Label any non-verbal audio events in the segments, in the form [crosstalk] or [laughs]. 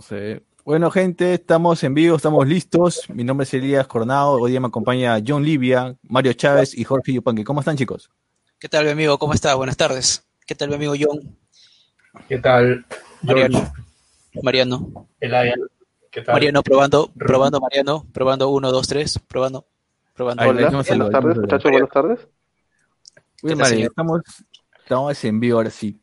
No sé. Bueno, gente, estamos en vivo, estamos listos. Mi nombre es Elías Coronado. Hoy día me acompaña John Livia, Mario Chávez y Jorge Yupanqui. ¿Cómo están, chicos? ¿Qué tal, mi amigo? ¿Cómo está? Buenas tardes. ¿Qué tal, mi amigo John? ¿Qué tal? Mariano. Mariano. Elaya. ¿Qué tal? Mariano, probando, probando, Mariano. Probando, uno, dos, tres. Probando. Probando. Hola, buenas tardes, muchachos, buenas tardes. Bien, estamos, estamos en vivo ahora sí.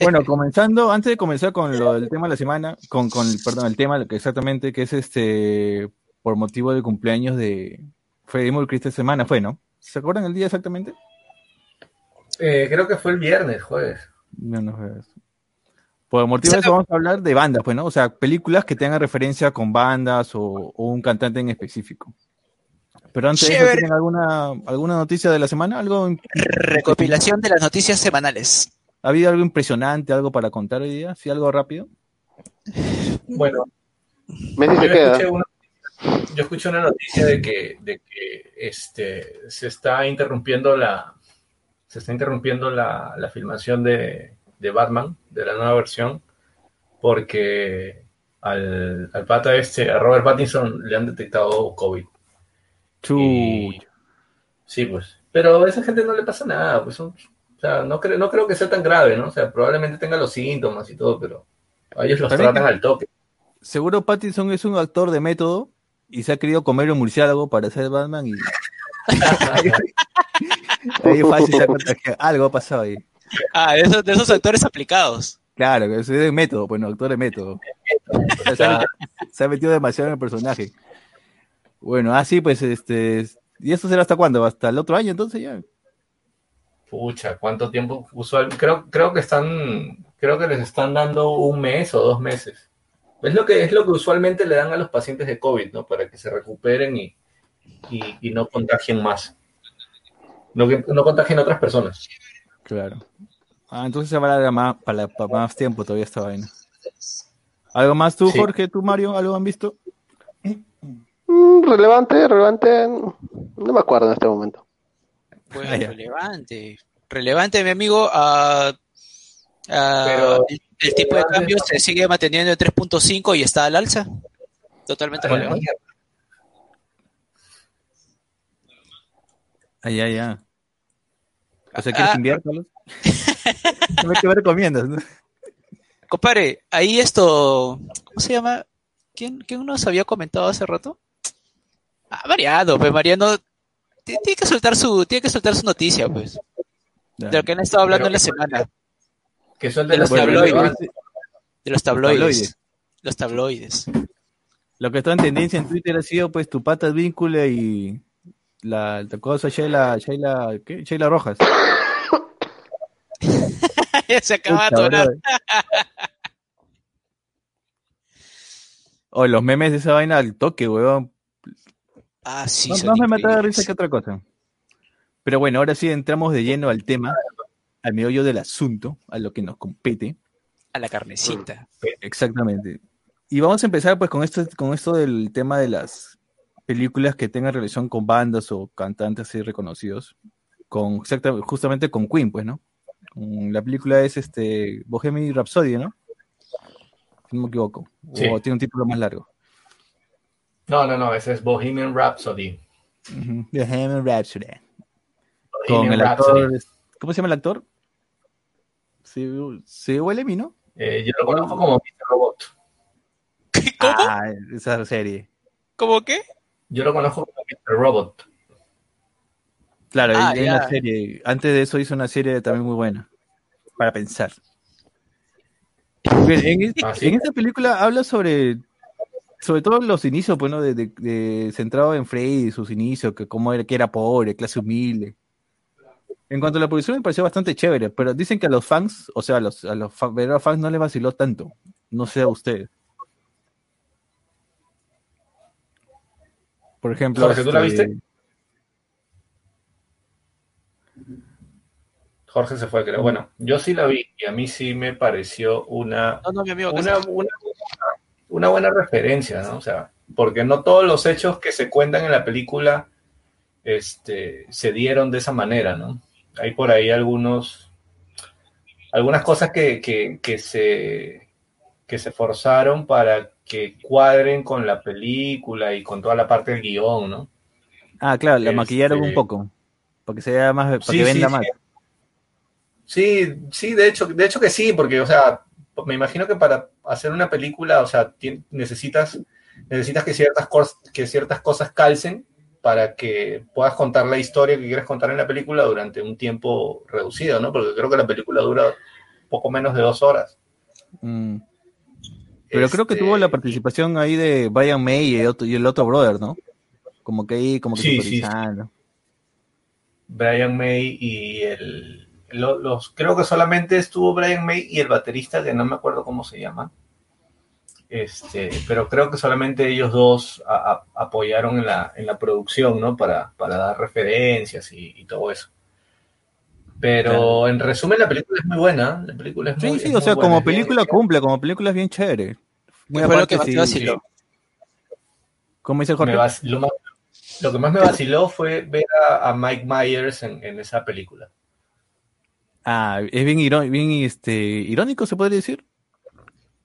Bueno, comenzando, antes de comenzar con lo del tema de la semana, con, con perdón, el tema que exactamente, que es este, por motivo del cumpleaños de Freddie Mercury esta semana, fue, ¿no? ¿Se acuerdan el día exactamente? Eh, creo que fue el viernes, jueves. No, no fue eso. Por motivo de eso vamos a hablar de bandas, pues, ¿no? O sea, películas que tengan referencia con bandas o, o un cantante en específico. Pero antes de eso. ¿tienen alguna, alguna noticia de la semana? ¿Algo, Recopilación de las noticias semanales. ¿Ha habido algo impresionante, algo para contar hoy día? ¿Sí, algo rápido? Bueno, Messi yo se queda. escuché, una, yo escuché una noticia de que, de que este, se está interrumpiendo la se está interrumpiendo la, la filmación de, de Batman, de la nueva versión, porque al, al pata este, a Robert Pattinson, le han detectado COVID. Chuy. Sí, pues. Pero a esa gente no le pasa nada, pues son, sea, no, creo no creo que sea tan grave, ¿no? O sea, probablemente tenga los síntomas y todo, pero a ellos los También tratan que- al toque. Seguro Pattinson es un actor de método y se ha querido comer un murciélago para ser Batman y [laughs] ahí fácil se ha contagiado. Algo ha pasado ahí. Ah, de esos, de esos actores aplicados. Claro, que es de método, bueno, actor de método. [laughs] O sea, se, ha, se ha metido demasiado en el personaje. Bueno, así pues, este. ¿Y esto será hasta cuándo? ¿Hasta el otro año entonces ya? Pucha, ¿cuánto tiempo usual? Creo, creo que están, creo que les están dando un mes o dos meses. Es lo que es lo que usualmente le dan a los pacientes de COVID, ¿no? Para que se recuperen y, y, y no contagien más. No, que, no contagien a otras personas. Claro. Ah, entonces se va a alargar más, para, para más tiempo todavía esta vaina. ¿Algo más tú, Sí. Jorge, tú, Mario? ¿Algo han visto? Mm, relevante, relevante. No me acuerdo en este momento. Pues Ah, relevante. Relevante, mi amigo. ah, ah, Pero- el, el tipo de cambio se sigue manteniendo en 3.5 y está al alza. Totalmente relevante. Ah, ya, ya. O sea, ¿quieres inviernos? [laughs] ¿Qué me recomiendas? no? Compadre, ahí esto, ¿cómo se llama? ¿Quién, quién nos había comentado hace rato? Ah, Mariano, pues Mariano tiene que soltar su, tiene que soltar su noticia, pues, Ya. de lo que han estado hablando Pero- en la semana, Que son De los tabloides. de los tabloides, tabloides. los tabloides. Lo que está en tendencia en Twitter ha sido pues tu pata víncula y la, la cosa Sheila, Sheila, ¿qué? Sheila Rojas. [laughs] se acaba de atorar. O los memes de esa vaina al toque, weón. Ah, sí, más me mataba de risa que otra cosa. Pero bueno, ahora sí entramos de lleno al tema, al meollo del asunto, a lo que nos compete. A la carnecita. Exactamente. Y vamos a empezar pues con esto, con esto del tema de las películas que tengan relación con bandas o cantantes así reconocidos. Con justamente con Queen, pues, ¿no? La película es este Bohemian Rhapsody, ¿no? Si no me equivoco. Sí. O tiene un título más largo. No, no, no, ese es Bohemian Rhapsody. Bohemian Rhapsody. Con Bohemian el Rhapsody. actor. ¿Cómo se llama el actor? Sí, sí, huele mi, ¿no? Eh, yo lo conozco como Mr. Robot. ¿Cómo? Ah, esa serie. ¿Cómo qué? Yo lo conozco como Mr. Robot. Claro, Ah, ya. una serie. Antes de eso hizo una serie también muy buena. Para pensar. [laughs] En, es- Ah, ¿sí? en esta película habla sobre. Sobre todo los inicios, pues, ¿no? De, de- de- centrado en Freddy, sus inicios, que cómo era, que era pobre, clase humilde. En cuanto a la producción me pareció bastante chévere, pero dicen que a los fans, o sea, a los, a los fans no les vaciló tanto. No sé a ustedes. Por ejemplo, Jorge, ¿tú la este, viste? Jorge se fue, creo. Bueno, yo sí la vi y a mí sí me pareció una, No, no, mi amigo. una, una, una buena referencia, ¿no? O sea, porque no todos los hechos que se cuentan en la película este, se dieron de esa manera, ¿no? Hay por ahí algunos, algunas cosas que, que, que se, que se forzaron para que cuadren con la película y con toda la parte del guion, ¿no? Ah, claro, la Este- maquillaron un poco. Para que se vea más, para Sí, que sí, venda sí. más. Sí, sí, de hecho, de hecho que sí, porque, o sea, me imagino que para hacer una película, o sea, necesitas, necesitas que ciertas, que ciertas cosas calcen para que puedas contar la historia que quieres contar en la película durante un tiempo reducido, ¿no? Porque creo que la película dura poco menos de dos horas. Mm. Pero creo que Este, tuvo la participación ahí de Brian May y el otro, y el otro brother, ¿no? Como que ahí, como que Sí, sí, supervisando. Brian May y el... los, creo que solamente estuvo Brian May y el baterista, que no me acuerdo cómo se llama. Este, pero creo que solamente ellos dos a- a- apoyaron en la, en la producción, ¿no? Para, para dar referencias y, y todo eso. Pero Claro. en resumen, la película es muy buena. La película es Sí, muy, sí, es o muy sea, buena, como película cumple, como película es bien chévere. Muy ¿Qué fue lo aparte, que sí? ¿Cómo dice Jorge? Lo, más- lo que más me vaciló fue ver a, a Mike Myers en, en esa película. Ah, es bien, este, irónico, se podría decir.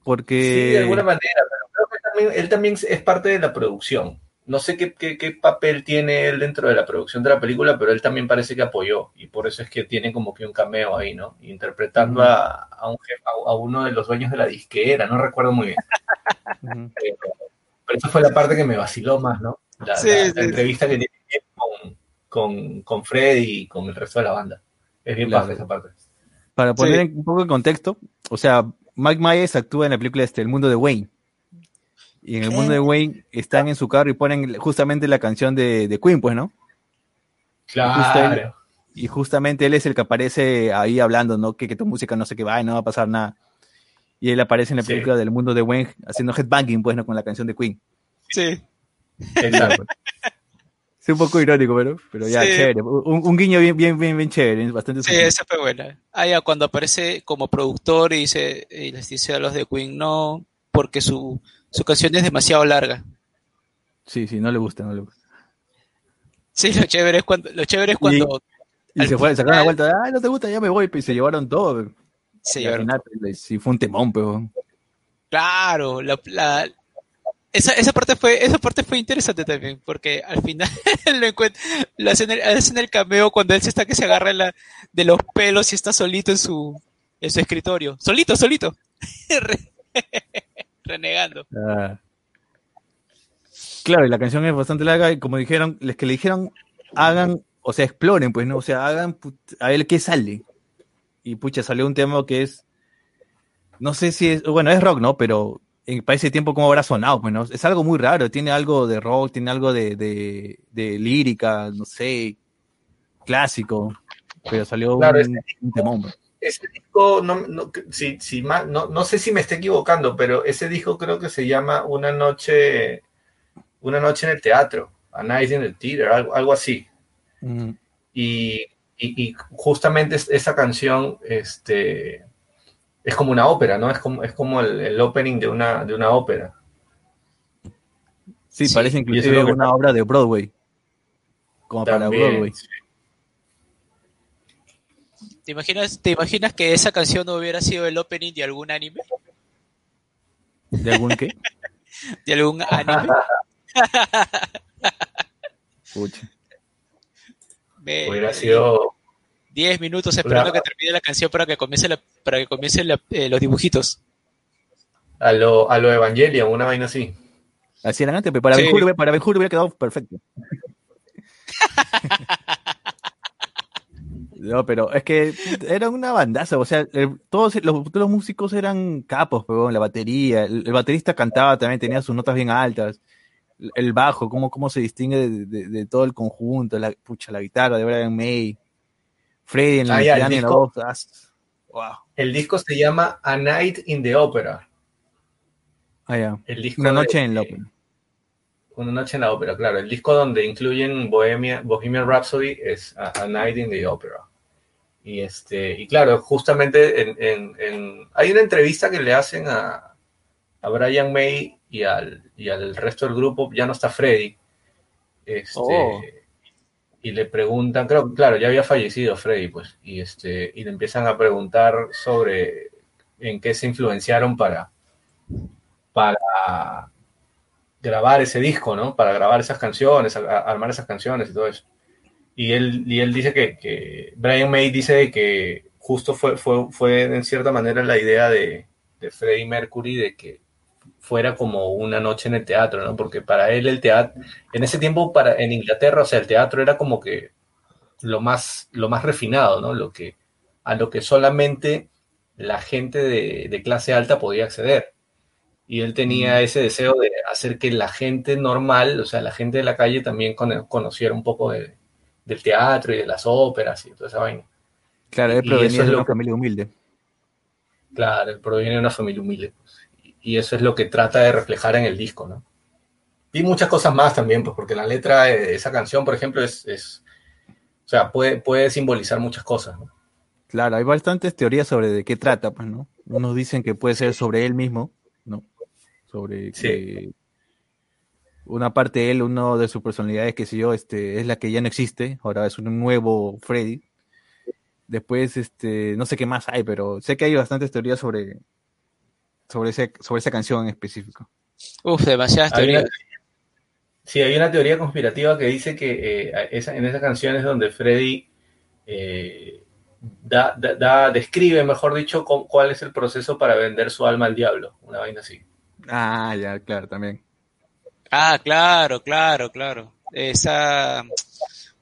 Porque... Sí, de alguna manera, pero creo que también, él también es parte de la producción. No sé qué, qué, qué papel tiene él dentro de la producción de la película, pero él también parece que apoyó y por eso es que tiene como que un cameo ahí, ¿no? Interpretando a, a un jefe, a, a uno de los dueños de la disquera, no recuerdo muy bien. Ujú. Pero, pero esa fue la parte que me vaciló más, ¿no? La, Sí, la- la sí. entrevista que tiene con, con, con Freddy y con el resto de la banda. Es bien Claro. baja esa parte. Para poner Sí. un poco de contexto, o sea, Mike Myers actúa en la película este, El mundo de Wayne. Y en el mundo de Wayne están en su carro y ponen justamente la canción de, de Queen, pues, ¿no? Claro. Y justamente él es el que aparece ahí hablando, ¿no? Que, que tu música no sé qué va y no va a pasar nada. Y él aparece en la Sí. película del mundo de Wayne haciendo headbanging, pues, ¿no? Con la canción de Queen. Sí. Exacto. [laughs] Es un poco irónico, pero, pero ya, Sí. chévere. Un, un guiño bien, bien, bien, bien chévere, bastante Sí, esa fue buena. Ah, ya, cuando aparece como productor y, dice, y les dice a los de Queen no, porque su, su canción es demasiado larga. sí, sí, no le gusta, no le gusta. Sí, lo chévere es cuando, lo chévere es cuando Y Al se fue, sacaron la final- vuelta, ay, no te gusta, ya me voy, y se llevaron todo. se Y al llevaron. final, pues, sí, fue un temón, pero. Claro, la, la- esa, esa parte fue, esa parte fue interesante también, porque al final [laughs] lo lo hacen, el, hacen el cameo cuando él se está que se agarra la- de los pelos y está solito en su, en su escritorio. Solito, solito. [laughs] Re- Renegando. Ah. Claro, y la canción es bastante larga y como dijeron, les que le dijeron, hagan, o sea, exploren, pues, ¿no? O sea, hagan a ver qué sale. Y pucha, salió un tema que es, no sé si es, bueno, es rock, ¿no? Pero en, para ese tiempo, ¿cómo habrá sonado? Pues, ¿no? Es algo muy raro, tiene algo de rock, tiene algo de, de, de lírica, no sé, clásico, pero salió Claro, un, un temón. pues. Ese disco, no, no, si, si mal- no, no sé si me esté equivocando, pero ese disco creo que se llama Una noche, una noche en el teatro, A Night in the Theater, algo, algo así. Mm. Y, y- y justamente es- esa canción este, es como una ópera, ¿no? Es como, es como el, el opening de una, de una ópera. Sí, Sí, parece inclusive una obra de Broadway. Como para Broadway. sí. ¿Te imaginas, ¿Te imaginas que esa canción no hubiera sido el opening de algún anime? ¿De algún qué? [laughs] ¿De algún anime? Pucha. [laughs] Hubiera sido 10 minutos esperando que termine la canción para que comience la, para que comiencen la- eh, los dibujitos. a lo, a lo Evangelion, una vaina así. Así eran antes, pero para Sí. Ben para Ben hubiera quedado perfecto. [laughs] No, pero es que era una bandaza, o sea, el- todos los, todos los músicos eran capos, pero la batería, el, el baterista cantaba también, tenía sus notas bien altas, el, el bajo, cómo, cómo se distingue de, de- de todo el conjunto, la, pucha, la guitarra de Brian May, Freddy en Ah, el ya, el en la disco. voz, ah, wow. El disco se llama A Night in the Opera. Ah, ya. El disco Una de- noche en la ópera. Una noche en la ópera, claro. El disco donde incluyen Bohemia, Bohemian Rhapsody es A, A Night in the Opera. Y este, y claro, justamente en, en- en- hay una entrevista que le hacen a, a Brian May y al, y al resto del grupo, ya no está Freddy. Este, Oh. Y le preguntan, creo, claro, ya había fallecido Freddy, pues, y este, y le empiezan a preguntar sobre en qué se influenciaron para, para grabar ese disco, ¿no? Para grabar esas canciones, armar esas canciones y todo eso. Y él, y él dice que, que Brian May dice que justo fue, fue, fue en cierta manera la idea de, de Freddie Mercury de que fuera como una noche en el teatro, ¿no? Porque para él el teatro, en ese tiempo para, en Inglaterra, o sea, el teatro era como que lo más, lo más refinado, ¿no? Lo que, a lo que solamente la gente de, de clase alta podía acceder. Y él tenía ese deseo de hacer que la gente normal, o sea, la gente de la calle también cono- conociera un poco de- del teatro y de las óperas y toda esa vaina. Claro, él provenía de una familia humilde. Claro, él proviene de una familia humilde. Y- y eso es lo que trata de reflejar en el disco, ¿no? Y muchas cosas más también, pues, porque la letra de esa canción, por ejemplo, es, es- o sea, puede, puede simbolizar muchas cosas, ¿no? Claro, hay bastantes teorías sobre de qué trata, pues, ¿no? Unos dicen que puede ser sobre él mismo, ¿no? Sobre Sí. que una parte de él, uno de sus personalidades, que sé yo, este, es la que ya no existe, ahora es un nuevo Freddy. Después, este, no sé qué más hay, pero sé que hay bastantes teorías sobre, sobre, ese, sobre esa canción en específico. Uf, demasiadas Hay una- teorías. sí, hay una teoría conspirativa que dice que eh, esa- en esa canción es donde Freddy eh, da, da- da- describe, mejor dicho, cu- cuál es el proceso para vender su alma al diablo, una vaina así. Ah, ya, claro, también. Ah, claro, claro, claro. Esa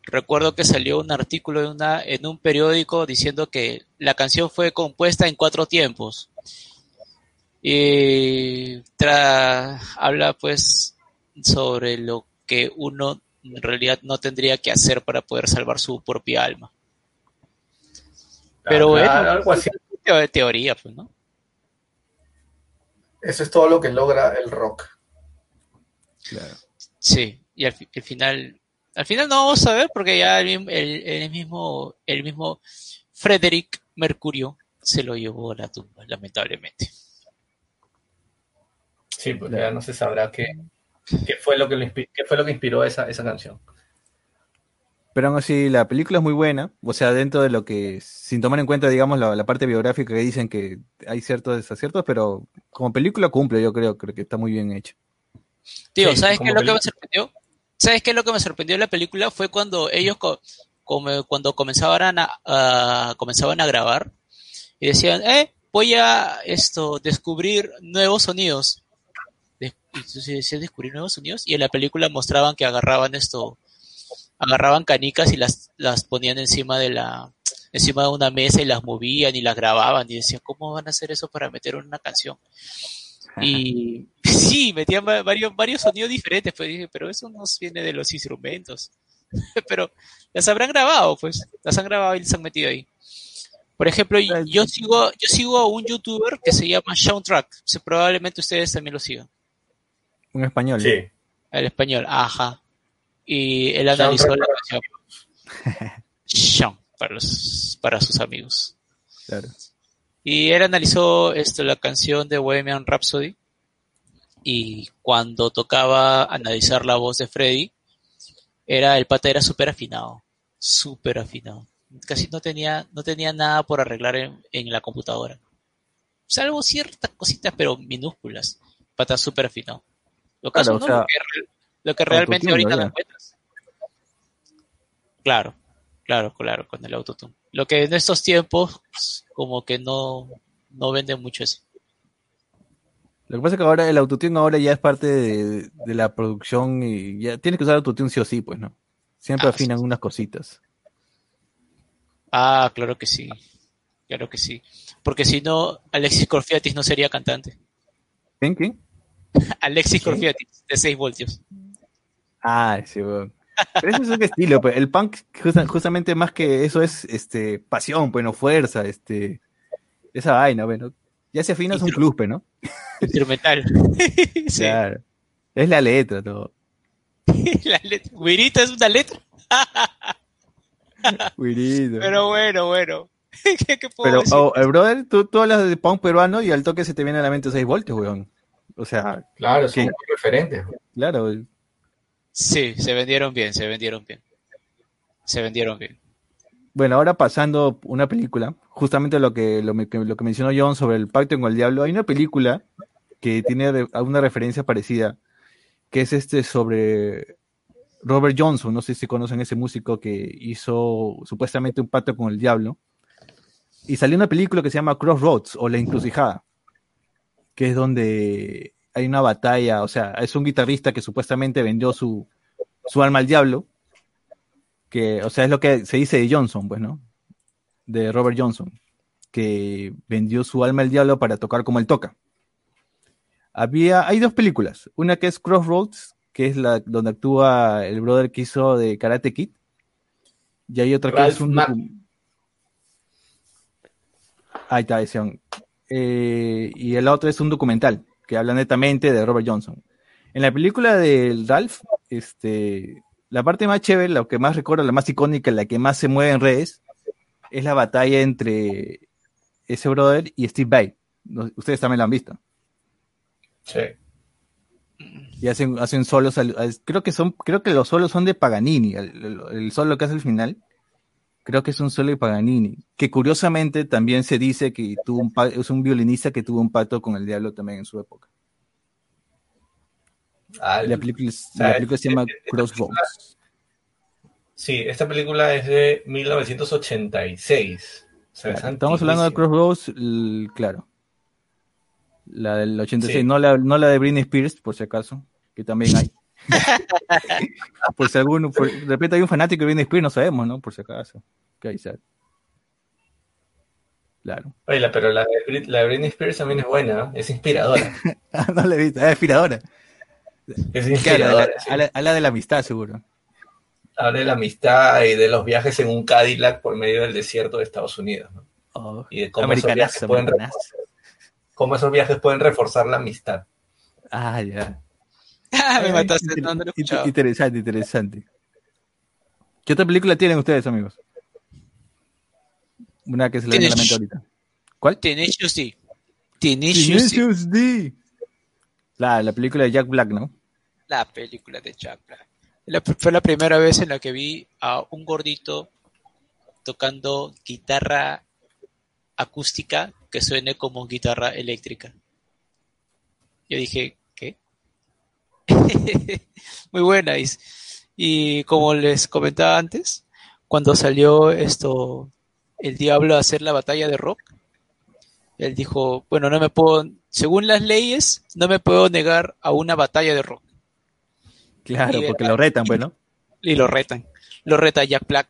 recuerdo que salió un artículo en una en un periódico diciendo que la canción fue compuesta en cuatro tiempos. Y tra- habla pues sobre lo que uno en realidad no tendría que hacer para poder salvar su propia alma. Pero bueno, algo así. Teo- teoría, pues, ¿no? Eso es todo lo que logra el rock. Claro. Sí, y al, fi- al final, al final no vamos a ver porque ya el, mismo- el- el mismo, el mismo Frederick Mercurio se lo llevó a la tumba, lamentablemente. Sí, pues Claro. ya no se sabrá qué, qué fue lo que, lo qué fue lo que inspiró esa, esa canción. Pero aún así, la película es muy buena. O sea, dentro de lo que, sin tomar en cuenta, digamos, la, la parte biográfica que dicen que hay ciertos desaciertos, pero como película cumple, yo creo, creo que está muy bien hecho. Tío, Sí, ¿sabes qué es lo que me sorprendió? ¿Sabes qué es lo que me sorprendió de la película? Fue cuando ellos, co- como- cuando comenzaban a, a- comenzaban a grabar y decían, eh, voy a esto, descubrir nuevos sonidos. Entonces decían descubrir nuevos sonidos y en la película mostraban que agarraban esto, agarraban canicas y las, las ponían encima de la, encima de una mesa y las movían y las grababan y decían, ¿cómo van a hacer eso para meter una canción? Y [laughs] sí, metían va- varios, varios sonidos diferentes, pues dije, pero eso no viene de los instrumentos. [laughs] pero las habrán grabado, pues, las han grabado y las han metido ahí. Por ejemplo, yo sigo, yo sigo a un youtuber que se llama Soundtrack. Se- probablemente ustedes también lo sigan. Un español. Sí. El español, ajá. Y él analizó la canción. Sean, para, los, para sus amigos. Claro. Y él analizó esto, la canción de Bohemian Rhapsody. Y cuando tocaba analizar la voz de Freddy, era, el pata era súper afinado. Súper afinado. Casi no tenía, no tenía nada por arreglar en, en la computadora. Salvo ciertas cositas, pero minúsculas. Pata súper afinado. Lo, Claro, caso, o ¿no? sea, lo que, re- lo que realmente ahorita ¿no? encuentras. Claro, claro, claro, con el autotune. Lo que en estos tiempos, como que no, no venden mucho eso. Lo que pasa es que ahora el autotune ahora ya es parte de, de la producción y ya tienes que usar autotune sí o sí, pues, ¿no? Siempre Ah, afinan unas cositas. Ah, claro que sí. Claro que sí. Porque si no, Alexis Corfiatis no sería cantante. ¿Quién? ¿Quién? [laughs] Alexis. Corfiatis, de 6 voltios. Ah, sí, weón. Pero eso es un estilo, pues. El punk, justa- justamente más que eso es este pasión, pues, no fuerza, este. Esa vaina, bueno. Ya se afina es un club, pues, ¿no? Instrumental. [laughs] sí. Claro. Es la letra, todo. [laughs] La letra. Güirita es una letra. Buenito. Pero bueno, bueno. ¿Qué, qué puedo Pero, decir? oh, el brother, tú, tú hablas de punk peruano y al toque se te viene a la mente 6 voltios, weón. O sea, Claro, son muy referentes. claro. Sí, se vendieron bien, se vendieron bien. Se vendieron bien. Bueno, ahora pasando una película, justamente lo que, lo, lo que mencionó John sobre el pacto con el diablo, hay una película que tiene alguna referencia parecida, que es este sobre Robert Johnson, no sé si conocen ese músico que hizo supuestamente un pacto con el diablo, y salió una película que se llama Crossroads o La Encrucijada, que es donde hay una batalla, o sea, es un guitarrista que supuestamente vendió su, su alma al diablo, que, o sea, es lo que se dice de Johnson, pues, ¿no? De Robert Johnson, que vendió su alma al diablo para tocar como él toca. Había, hay dos películas, una que es Crossroads, que es la donde actúa el brother que hizo de Karate Kid, y hay otra que es un Ahí está, decían. Eh, y el otro es un documental que habla netamente de Robert Johnson. En la película de Ralph, este, la parte más chévere, la que más recuerda, la más icónica, la que más se mueve en redes, es la batalla entre ese brother y Steve Vai. Ustedes también la han visto. Sí. Y hacen, hacen solos, al- al- creo que son, creo que los solos son de Paganini, el, el- el solo que hace al final, creo que es un solo de Paganini, que curiosamente también se dice que tuvo un es un violinista que tuvo un pacto con el diablo también en su época. Ah, La película, la se llama esta película- Crossroads. Sí, esta película es de 1986. O sea, es estamos hablando de l- claro. La del 86, Sí. no, la, no la de Britney Spears, por si acaso, que también hay. Por si alguno, por- de repente hay un fanático de Britney Spears, no sabemos, ¿no? Por si acaso. Que ahí sale. Claro. Oye, pero la de, la de Britney Spears también es buena, es inspiradora. [laughs] Ah, no la he visto, es inspiradora. Es Claro, inspiradora. sí. habla, de la amistad, seguro. Habla de la amistad y de los viajes en un Cadillac por medio del desierto de Estados Unidos. ¿no? Oh, Y de cómo esos, viajes pueden reforzar, cómo esos viajes pueden reforzar la amistad. Ah, ya. [laughs] Me Ay, mataste, inter- no, no lo he inter- escuchado. Interesante, interesante. ¿Qué otra película tienen ustedes, amigos? Una que se le viene a la mente ahorita. ¿Cuál? Tenacious D. Tenacious D. La, la película de Jack Black, ¿no? La película de Jack Black. La- fue la primera vez en la que vi a un gordito tocando guitarra acústica que suene como guitarra eléctrica. Yo dije. [laughs] Muy buena. Y, y como les comentaba antes, cuando salió esto, el diablo a hacer la batalla de rock, él dijo, bueno, no me puedo, según las leyes, no me puedo negar a una batalla de rock. Claro, Y porque era- lo retan, pues, ¿no? [laughs] y lo retan. Lo reta Jack Black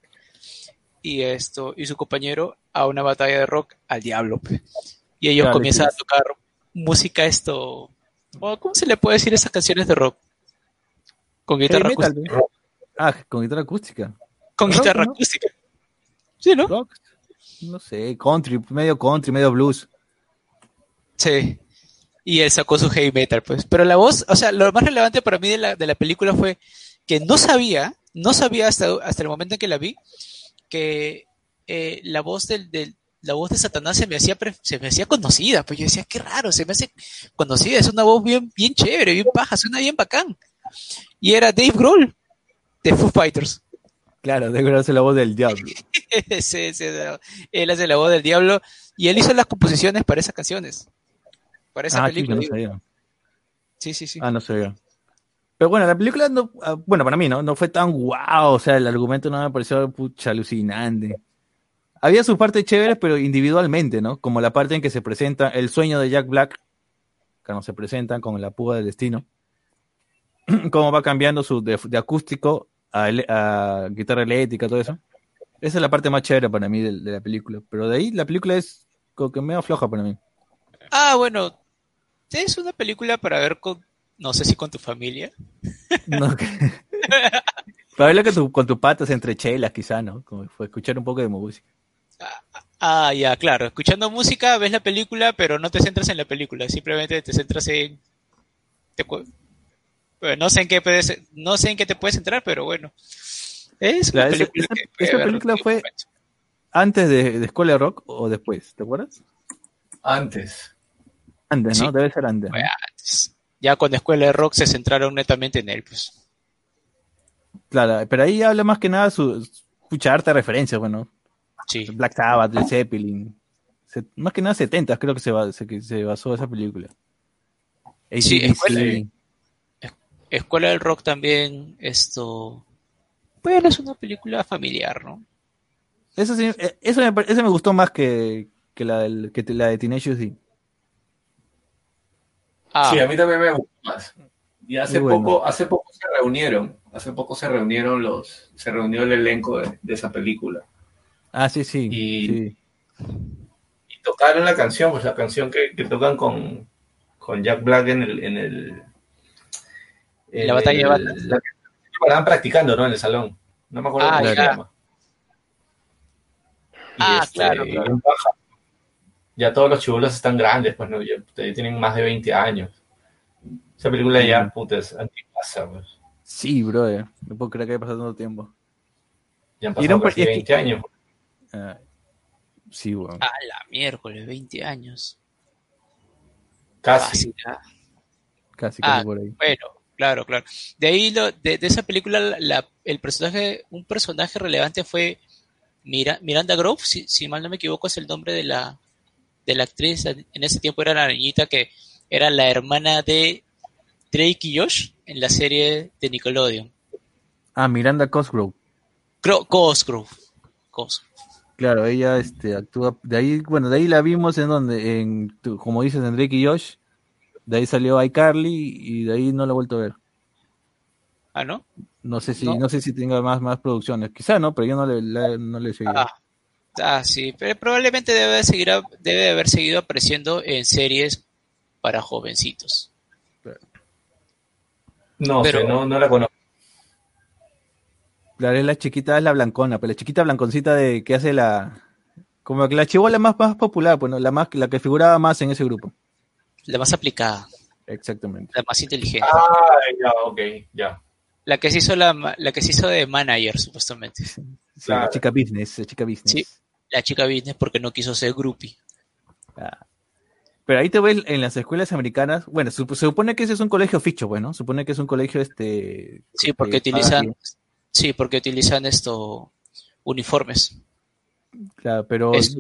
y esto y su compañero a una batalla de rock al diablo. pe. Y ellos Claro, comienzan a sí. tocar música esto. O ¿Cómo se le puede decir esas canciones de rock? Con guitarra metal, acústica. Ah, con guitarra acústica. Con rock, guitarra ¿no? acústica. Sí, ¿no? Rock. No sé, country, medio country, medio blues. Sí. Y él sacó su heavy metal, pues. Pero la voz, o sea, lo más relevante para mí de la, de la película fue que no sabía, no sabía hasta, hasta el momento en que la vi, que eh, la voz del, del- la voz de Satanás se me hacía se me hacía conocida, pues yo decía, qué raro, se me hace conocida, es una voz bien, bien chévere, bien paja, suena bien bacán. Y era Dave Grohl, de Foo Fighters. Claro, de verdad es la voz del diablo. [laughs] Sí, sí, él hace la voz del diablo y él hizo las composiciones para esas canciones. Para esa Ah, sí, película. no digo. sabía. Sí, sí, sí. Ah, no sabía. Pero bueno, la película, no, ah, bueno, para mí, ¿no? No fue tan guau, o sea, el argumento no me pareció pucha alucinante. Había sus partes chéveres, pero individualmente, ¿no? Como la parte en que se presenta el sueño de Jack Black, cuando se presentan con la púa del destino, [clears throat] cómo va cambiando su de, de acústico a, guitarra eléctrica, todo eso. Esa es la parte más chévere para mí de, de la película. Pero de ahí la película es como que medio floja para mí. Ah, bueno, es una película para ver con, no sé si con tu familia. [laughs] No, que- [laughs] Para verla con tu, con tu patas entre chelas, quizá, ¿no? Como fue escuchar un poco de música. Ah, ya, claro. Escuchando música, ves la película, pero no te centras en la película. Simplemente te centras en. te bueno, no sé en qué puedes, no sé en qué te puedes centrar, pero bueno. Es una Claro, película esa- que esa película fue-. ¿Antes de, de Escuela de Rock o después? ¿Te acuerdas? Antes. Antes, ¿no? Sí. Debe ser antes. Ya con Escuela de Rock se centraron netamente en él, pues. Claro, pero ahí habla más que nada su, escucha harta referencia, bueno. Sí. Black Sabbath, Led Zeppelin. Se- más que nada 70 creo que se, ba- se, que se basó esa película. Sí, escuela- Escuela del Rock también, esto... Bueno, es una película familiar, ¿no? Eso sí, eh, eso me, pare- ese me gustó más que, que la, del, que te- la de Teenage D. Ah, Sí, a mí también me gustó más. Y hace bueno. poco, hace poco se reunieron, hace poco se reunieron los, se reunió el elenco de, de esa película. Ah, sí, sí. Y- sí. Y tocaron la canción, pues la canción que, que tocan con, con Jack Black en el, en el en La batalla de el- bandas. la que estaban practicando, ¿no? En el salón. No me acuerdo Ah, cómo se llama. Y Ah, este, claro. Ya todos los chibolos están grandes, pues no, ya, ya tienen más de 20 años. Esa película ya, puta, es antipasa, pues. Sí, brother. No puedo creer que haya pasado tanto tiempo. Ya han pasado casi per- 20 años. Ah, sí, weón. a la miércoles, 20 años. Casi. Fácil, ah. Casi, Ah, casi por ahí. Bueno, claro, claro. De ahí, lo, de, de esa película, la- la- el personaje, un personaje relevante fue Mira- Miranda Grove, si, si mal no me equivoco, es el nombre de la, de la actriz. En ese tiempo era la niñita que era la hermana de Drake y Josh en la serie de Nickelodeon. Ah, Miranda Cosgrove. Cro- Cosgrove. Cosgrove. Claro, ella este, actúa. De ahí, bueno, de ahí la vimos en donde, en, tu- como dices, en Drake y Josh. De ahí salió iCarly y de ahí no la he vuelto a ver. Ah, ¿no? No sé si, No. no, sé si tenga más, más producciones. Quizá no, pero yo no le, la- no le he seguido. Ah, ah, sí, pero probablemente debe, seguir, a- debe de haber seguido apareciendo en series para jovencitos. No Pero- sé, no, no la conozco. La, la chiquita es la blancona, pero la chiquita blanconcita de que hace la. Como que la chivola más, más popular, pues, ¿no? la, más, la que figuraba más en ese grupo. La más aplicada, Exactamente. la más inteligente. Ah, ya, ok, ya. La que se hizo la, la que se hizo de manager, supuestamente. Sí, Claro. La chica business, la chica business. Sí. La chica business porque no quiso ser groupie. Ah. Pero ahí te ves en las escuelas americanas. Bueno, sup- se supone que ese es un colegio ficho, pues, ¿no? Supone que es un colegio este. Sí, porque que- utilizan, sí, porque utilizan esto uniformes. Claro, pero Es-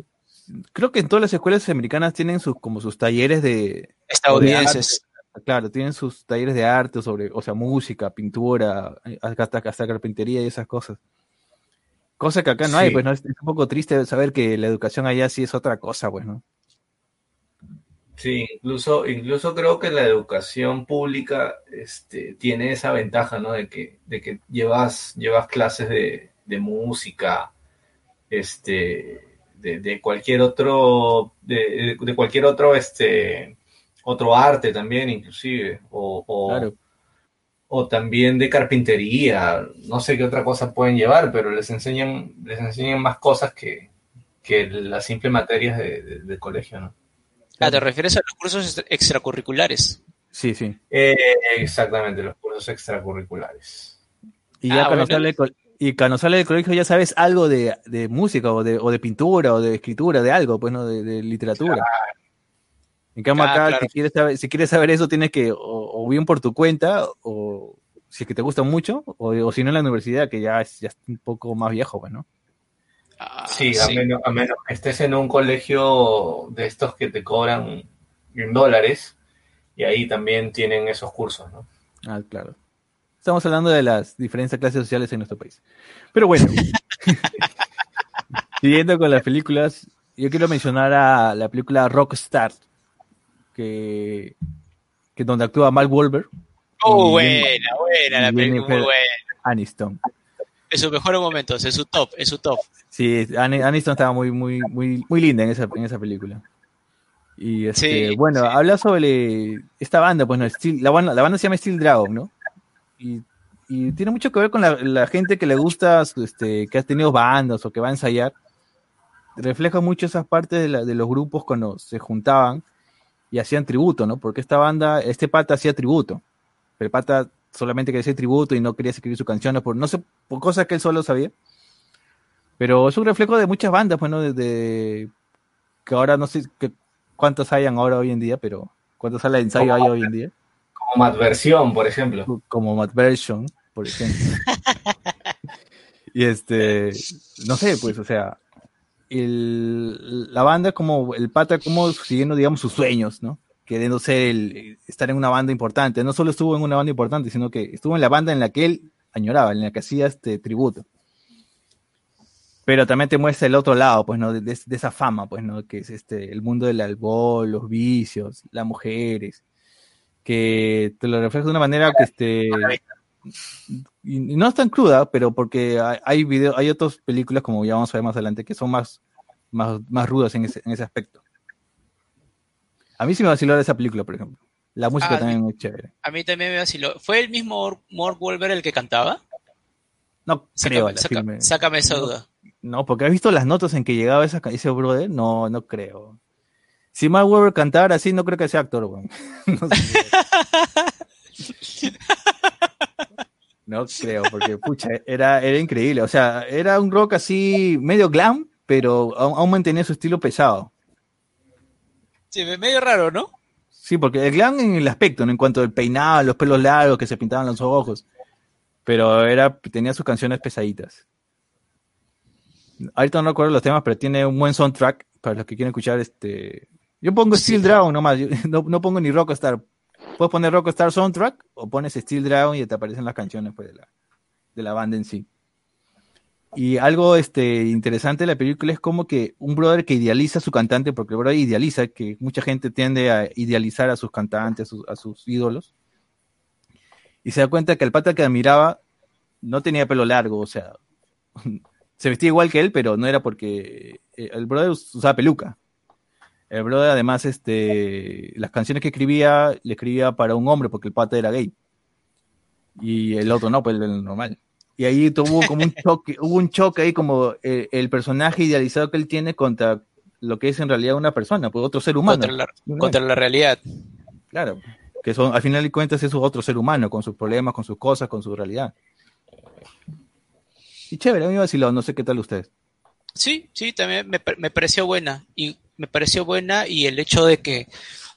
creo que en todas las escuelas americanas tienen sus como sus talleres de estadounidenses. claro, tienen sus talleres de arte sobre, o sea, música, pintura, hasta, hasta carpintería y esas cosas. Cosa que acá no hay, pues no es, es un poco triste saber que la educación allá sí es otra cosa, pues, ¿no? Sí, incluso, incluso creo que la educación pública este, tiene esa ventaja, ¿no? De que, de que llevas, llevas clases de, de música, este, de, de cualquier otro, de, de cualquier otro, este, otro arte también, inclusive, o, o, Claro. o también de carpintería, no sé qué otra cosa pueden llevar, pero les enseñan, les enseñan más cosas que, que las simples materias de, colegio, ¿no? Ah, te refieres a los cursos extra- extracurriculares. Sí, sí. Eh, exactamente, los cursos extracurriculares. Y ya Ah, cuando bueno. sale y cuando sale del colegio ya sabes algo de, de música o de, o de pintura o de escritura, de algo, pues, ¿no? De, de literatura. En cambio Ah, acá, claro. si, quieres saber, si quieres saber eso, tienes que, o, o bien por tu cuenta, o si es que te gusta mucho, o, o si no en la universidad, que ya es, ya es un poco más viejo, pues, ¿no? Ah, Sí, a menos, a menos que estés en un colegio de estos que te cobran en dólares, y ahí también tienen esos cursos, ¿no? Ah, claro. Estamos hablando de las diferentes clases sociales en nuestro país. Pero bueno, [laughs] siguiendo con las películas, yo quiero mencionar a la película Rockstar, que, que donde actúa Mark Wahlberg, Oh, buena, buena, la película muy buena. Aniston. En sus mejores momentos, en su top, en su top. Sí, Ani- Aniston estaba muy, muy, muy, muy linda en esa, en esa película. Y este, Sí, bueno, sí. habla sobre esta banda, pues no, Steel- la, banda, la banda se llama Steel Dragon, ¿no? Y, y tiene mucho que ver con la, la gente que le gusta, este, que ha tenido bandas o que va a ensayar. Refleja mucho esas partes de, la- de los grupos cuando se juntaban y hacían tributo, ¿no? Porque esta banda, este pata hacía tributo. Pero el pata solamente quería hacer tributo y no quería escribir sus canciones por, no sé, por cosas que él solo sabía. Pero es un reflejo de muchas bandas, bueno, desde que ahora no sé qué- cuántas hayan ahora hoy en día, pero cuántas salas de ensayo hay hoy en día, Como Madversión, por ejemplo. como Matt Version, por ejemplo. [laughs] y este, no sé, pues, o sea, el, la banda como el pata como siguiendo, digamos, sus sueños, ¿no? queriendo ser el, estar en una banda importante. No solo estuvo en una banda importante, sino que estuvo en la banda en la que él añoraba, en la que hacía este tributo. Pero también te muestra el otro lado, pues, ¿no? De, de- de esa fama, pues, ¿no? Que es este, el mundo del alcohol, los vicios, las mujeres, que te lo refleja de una manera que este y no es tan cruda, pero porque hay, video, hay otras películas, como ya vamos a ver más adelante, que son más, más, más rudas en ese, en ese aspecto. A mí sí me vaciló esa película, por ejemplo. La música Ah, también es chévere. A mí también me vaciló. ¿Fue el mismo Mark Wolver el que cantaba? No Sácame, creo, filme. sácame esa duda. No, porque has visto las notas en que llegaba esa, ese brother. No, no creo. Si Mark Webber cantara así, no creo que sea actor, weón. [laughs] No, sé. No creo, porque pucha, era, era increíble. O sea, era un rock así medio glam, pero aún, aún mantenía su estilo pesado. Sí, medio raro, ¿no? Sí, porque el glam en el aspecto, ¿no? en cuanto al peinado, los pelos largos que se pintaban los ojos. Pero era, tenía sus canciones pesaditas. Ahorita no recuerdo los temas, pero tiene un buen soundtrack para los que quieren escuchar este. Yo pongo Steel Dragon nomás, yo [laughs] no, no pongo ni Rockstar. Puedes poner Rockstar Soundtrack o pones Steel Dragon y te aparecen las canciones pues, de, la, de la banda en sí. Y algo este, interesante de la película es como que un brother que idealiza a su cantante, porque el brother idealiza, que mucha gente tiende a idealizar a sus cantantes, a sus, a sus ídolos, y se da cuenta que el pata que admiraba no tenía pelo largo, o sea, [laughs] se vestía igual que él, pero no era porque eh, el brother usaba peluca. El brother además, este, las canciones que escribía, le escribía para un hombre porque el pata era gay. Y el otro no, pues el normal. Y ahí tuvo como un choque, [laughs] hubo un choque ahí como eh, el personaje idealizado que él tiene contra lo que es en realidad una persona, pues otro ser humano. Contra la, contra la realidad. Claro, que son, al final de cuentas es otro ser humano, con sus problemas, con sus cosas, con su realidad. Y chévere, a mí me vaciló, no sé qué tal ustedes. Sí, sí, también me, me pareció buena. Y me pareció buena y el hecho de que,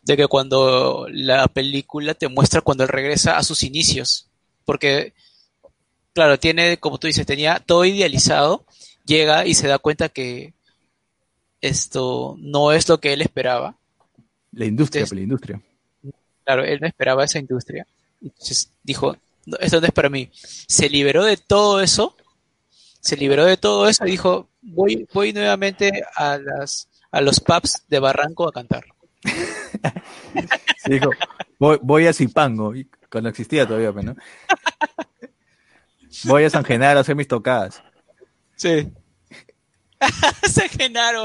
de que cuando la película te muestra cuando él regresa a sus inicios. Porque, claro, tiene, como tú dices, tenía todo idealizado, llega y se da cuenta que esto no es lo que él esperaba. La industria, Entonces- pues, la industria. Claro, él no esperaba esa industria. Entonces dijo, "No, esto no es para mí. Se liberó de todo eso, se liberó de todo eso y dijo, voy, voy nuevamente a las a los pubs de Barranco a cantar. [laughs] Dijo, voy, voy a Zipango, cuando existía todavía, pues, ¿no? [laughs] Voy a San Genaro a hacer mis tocadas. Sí. [laughs] se Genaro.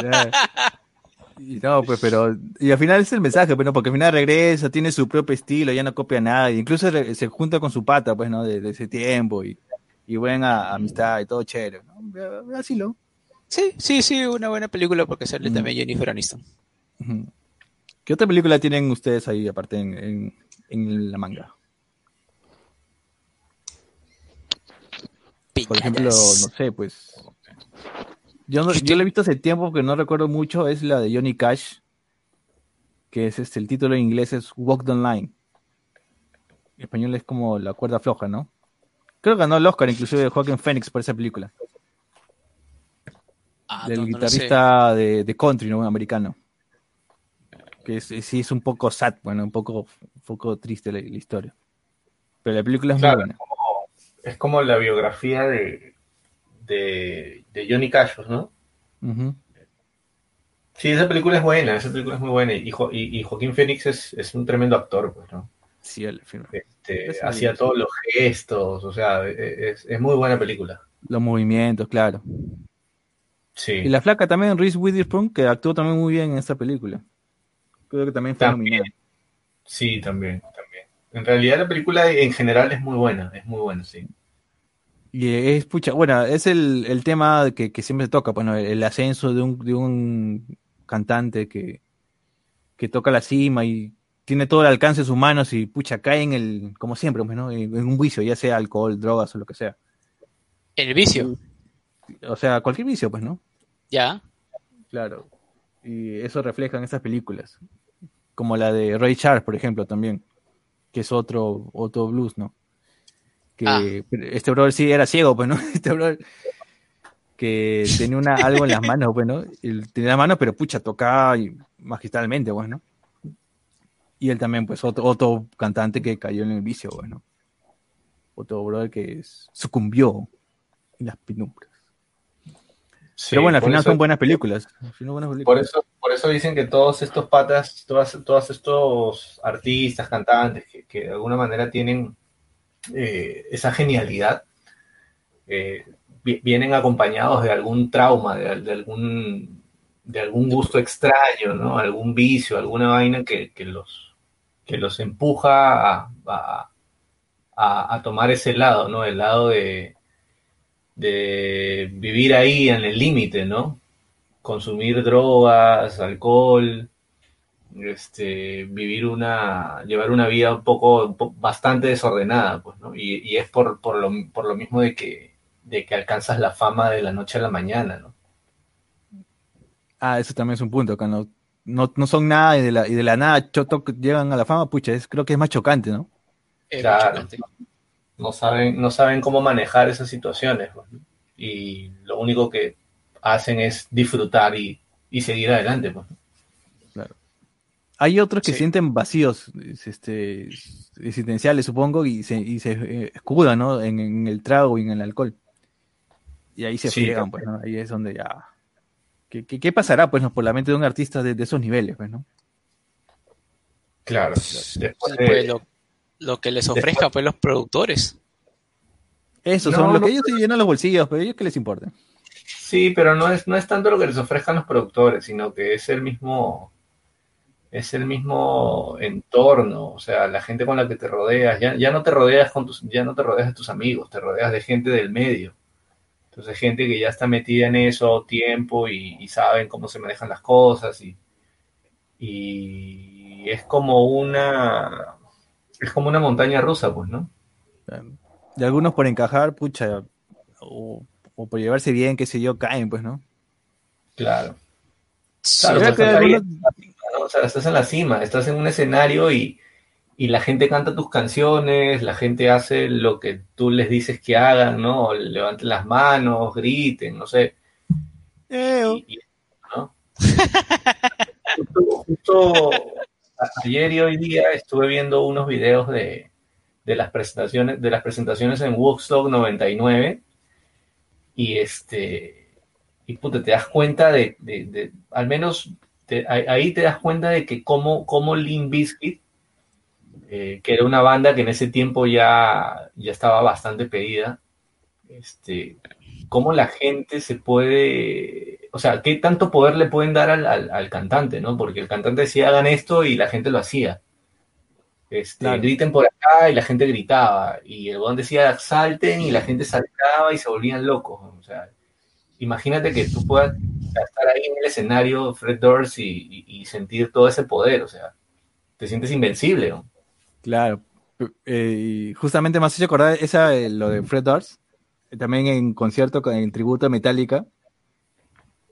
Y no, pues, pero, y al final es el mensaje, pues, ¿no? Porque al final regresa, tiene su propio estilo, ya no copia a nadie, incluso se junta con su pata, pues, ¿no? De, de ese tiempo y, y buena amistad y todo chévere, ¿no? Así lo. Sí, sí, sí, una buena película porque sale Mm. también Jennifer Aniston. ¿Qué otra película tienen ustedes ahí, aparte en, en, en la manga? Por ejemplo, no sé, pues. Yo, no- yo la he visto hace tiempo que no recuerdo mucho, es la de Johnny Cash, que es este, el título en inglés es Walk the Line. En español es como La cuerda floja, ¿no? Creo que ganó el Oscar inclusive de Joaquin Phoenix por esa película, Ah, del no, no guitarrista de, de country, ¿no? Americano. Que es- sí es un poco sad, bueno, un poco, un poco triste la, la historia. Pero la película es Claro, muy buena. como- es como la biografía de, de, de Johnny Cash, ¿no? Sí, esa película es buena, esa película es muy buena. Y, Jo- y, y Joaquín Phoenix es, es un tremendo actor, pues, ¿no? Sí, el film. Este, Es hacía todos los gestos, o sea, e- es, es muy buena película. Los movimientos, claro. Sí. Y la flaca también, Reese Witherspoon, que actuó también muy bien en esta película. Creo que también fue También. nominada. Sí, también, también. En realidad la película en general es muy buena, es muy buena, sí. Y es, pucha, bueno, es el, el tema que, que siempre se toca, bueno, el ascenso de un, de un cantante que, que toca la cima y tiene todo el alcance de sus manos y, pucha, cae en el, como siempre, pues, ¿no? En, un vicio, ya sea alcohol, drogas o lo que sea. El vicio, O sea, cualquier vicio, pues, ¿no? ya. Claro. Y eso refleja en estas películas. Como la de Ray Charles, por ejemplo, también. Que es otro, otro blues, ¿no? Que Ah. este brother sí era ciego, pues, ¿no? [laughs] Este brother que tenía una, algo en las manos, pues, ¿no? Él tenía las manos, pero pucha, tocaba y- magistralmente, pues, ¿no? Y él también, pues, otro, otro cantante que cayó en el vicio, bueno. Otro brother que sucumbió en las penumbras. Sí, Pero bueno, al final eso- son buenas películas. Por eso, por eso dicen que todos estos patas, todas, todos estos artistas, cantantes, que, que de alguna manera tienen eh, esa genialidad, eh, vi- vienen acompañados de algún trauma, de, de algún, de algún gusto extraño, ¿no? Algún vicio, alguna vaina que, que los, que los empuja a, a- a- tomar ese lado, ¿no? El lado de, de vivir ahí en el límite, ¿no? consumir drogas, alcohol, este, vivir una, llevar una vida un poco, bastante desordenada, pues, ¿no? Y, y es por, por lo, por lo mismo de que, de que alcanzas la fama de la noche a la mañana, ¿no? Ah, eso también es un punto. Cuando no, no son nada y de la, y de la nada choto, llegan a la fama, pucha, es, creo que es más chocante, ¿no? Claro. chocante. No saben, no saben cómo manejar esas situaciones, pues, ¿no? Y lo único que hacen es disfrutar y, y seguir adelante, pues. Hay otros que Sí. sienten vacíos es- este, existenciales, supongo, y se, y se eh, escudan, ¿no? En, en el trago y en el alcohol. Y ahí se Sí, friegan, pues, ¿no? Ahí es donde ya... ¿Qué, qué, qué pasará, pues, no? por la mente de un artista de, de esos niveles, pues, no? Claro. Después pues, lo, lo que les ofrezcan pues los productores. Eso, No, son lo no. que ellos se llenan los bolsillos, pero ellos qué les importa. Sí, pero no es, no es tanto lo que les ofrezcan los productores, sino que es el mismo, es el mismo entorno, o sea, la gente con la que te rodeas, ya, ya no te rodeas con tus, ya no te rodeas de tus amigos, te rodeas de gente del medio. Entonces, gente que ya está metida en eso tiempo y, y saben cómo se manejan las cosas y, y es como una, es como una montaña rusa, pues, ¿no? Y algunos por encajar, pucha, o, o por llevarse bien, qué sé yo, caen, pues, ¿no? Claro. Sí, Claro, pues, estás ahí, algunos- ¿no? O sea, estás en la cima, estás en un escenario y, y la gente canta tus canciones, la gente hace lo que tú les dices que hagan, ¿no? Levanten las manos, griten, no sé. Y- y- ¿no? [laughs] Justo, ayer y hoy día estuve viendo unos videos de, de las presentaciones, de las presentaciones en Woodstock 99 y este y puta, te das cuenta de, de- de- al menos te- ahí- te das cuenta de que como, como Limp Bizkit, eh, que era una banda que en ese tiempo ya, ya estaba bastante pedida, este, cómo la gente se puede, o sea, qué tanto poder le pueden dar al, al- al cantante, ¿no? Porque el cantante decía hagan esto y la gente lo hacía. Este, Claro. Griten por acá y la gente gritaba. Y el buen decía salten y la gente saltaba y se volvían locos. O sea, imagínate que tú puedas estar ahí en el escenario, Fred Durst, y, y- y sentir todo ese poder. O sea, te sientes invencible. ¿no? Claro. Eh, justamente me has hecho acordar esa, eh, lo de Fred Durst, eh, también en concierto con, en tributo a Metallica.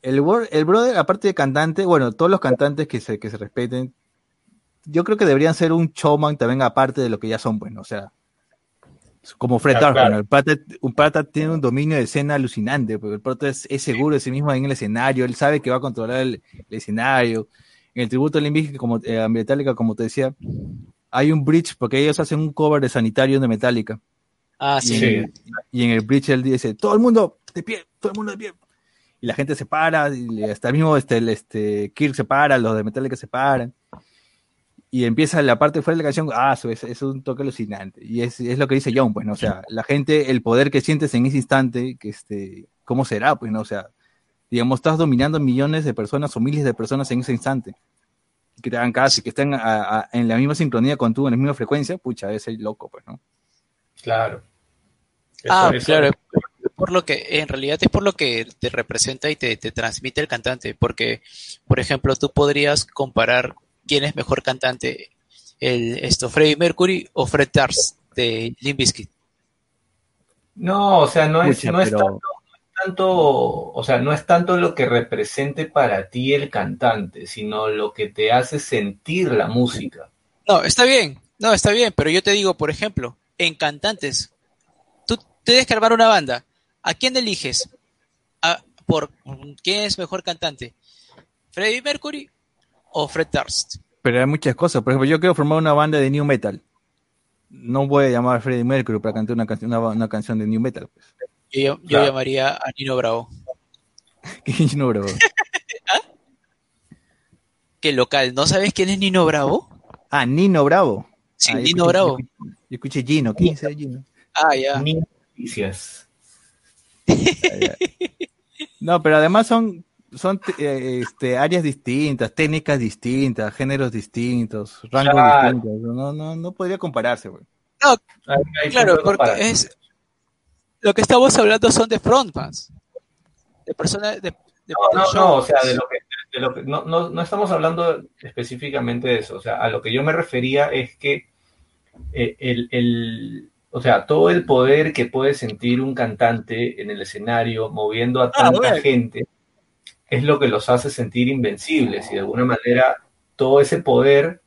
El, el brother, aparte de cantante, bueno, todos los cantantes que se, que se respeten, yo creo que deberían ser un showman también aparte de lo que ya son, bueno, o sea, como Fred Durst, claro. bueno, el pata, un pata tiene un dominio de escena alucinante, porque el pata es, es seguro de sí mismo en el escenario, él sabe que va a controlar el, el escenario. En el tributo a como eh, a Metallica, como te decía, hay un bridge, porque ellos hacen un cover de Sanitario de Metallica. Ah, Y, sí. En, y en el bridge él dice, todo el mundo de pie, todo el mundo de pie. Y la gente se para, y hasta el mismo este, el, este, Kirk se para, los de Metallica se paran. Y empieza la parte fuera de la canción, ah, eso es, es un toque alucinante. Y es, es lo que dice John, pues, ¿no? O sea, la gente, el poder que sientes en ese instante, que este, ¿cómo será? Pues, ¿no? O sea, digamos, estás dominando millones de personas o miles de personas en ese instante. Que te hagan caso y que estén a- a- en la misma sincronía con tú, en la misma frecuencia, pucha, debe ser loco, pues, ¿no? Claro. Eso- Ah, eso- claro. Por lo que, en realidad es por lo que te representa y te, te transmite el cantante. Porque, por ejemplo, tú podrías comparar quién es mejor cantante, el, esto, Freddie Mercury o Fred Durst de Limp Bizkit. No, o sea, no es, Pucha, no es pero- tanto, tanto, o sea, no es tanto lo que represente para ti el cantante, sino lo que te hace sentir la música. No, está bien, no, está bien, pero yo te digo, por ejemplo, en cantantes, tú tienes que armar una banda, ¿a quién eliges? ¿A- por quién es mejor cantante? ¿Freddie Mercury o Fred Durst? Pero hay muchas cosas. Por ejemplo, yo quiero formar una banda de new metal. No voy a llamar a Freddie Mercury para cantar una, canción una, una canción de new metal. Pues. Yo, yo Claro. llamaría a Nino Bravo. ¿Qué no, bro? ¿Qué local? ¿No sabes quién es Nino Bravo? Ah, Nino Bravo. Sí, Ah, yo Nino escuché- Bravo. Yo escuché Gino. ¿Quién es Gino? Ah, ya. Noticias. [laughs] No, pero además son, son eh, este, áreas distintas, técnicas distintas, géneros distintos, rangos Claro. distintos. No, no, no podría compararse, güey. Hay Claro, porque es lo que estamos hablando son de frontmans, de personas de, de No, no, o sea, de lo que, de lo que no, no, no estamos hablando específicamente de eso. O sea, a lo que yo me refería es que eh, el, el- o sea, todo el poder que puede sentir un cantante en el escenario, moviendo a tanta bueno. gente, es lo que los hace sentir invencibles. Y de alguna manera, todo ese poder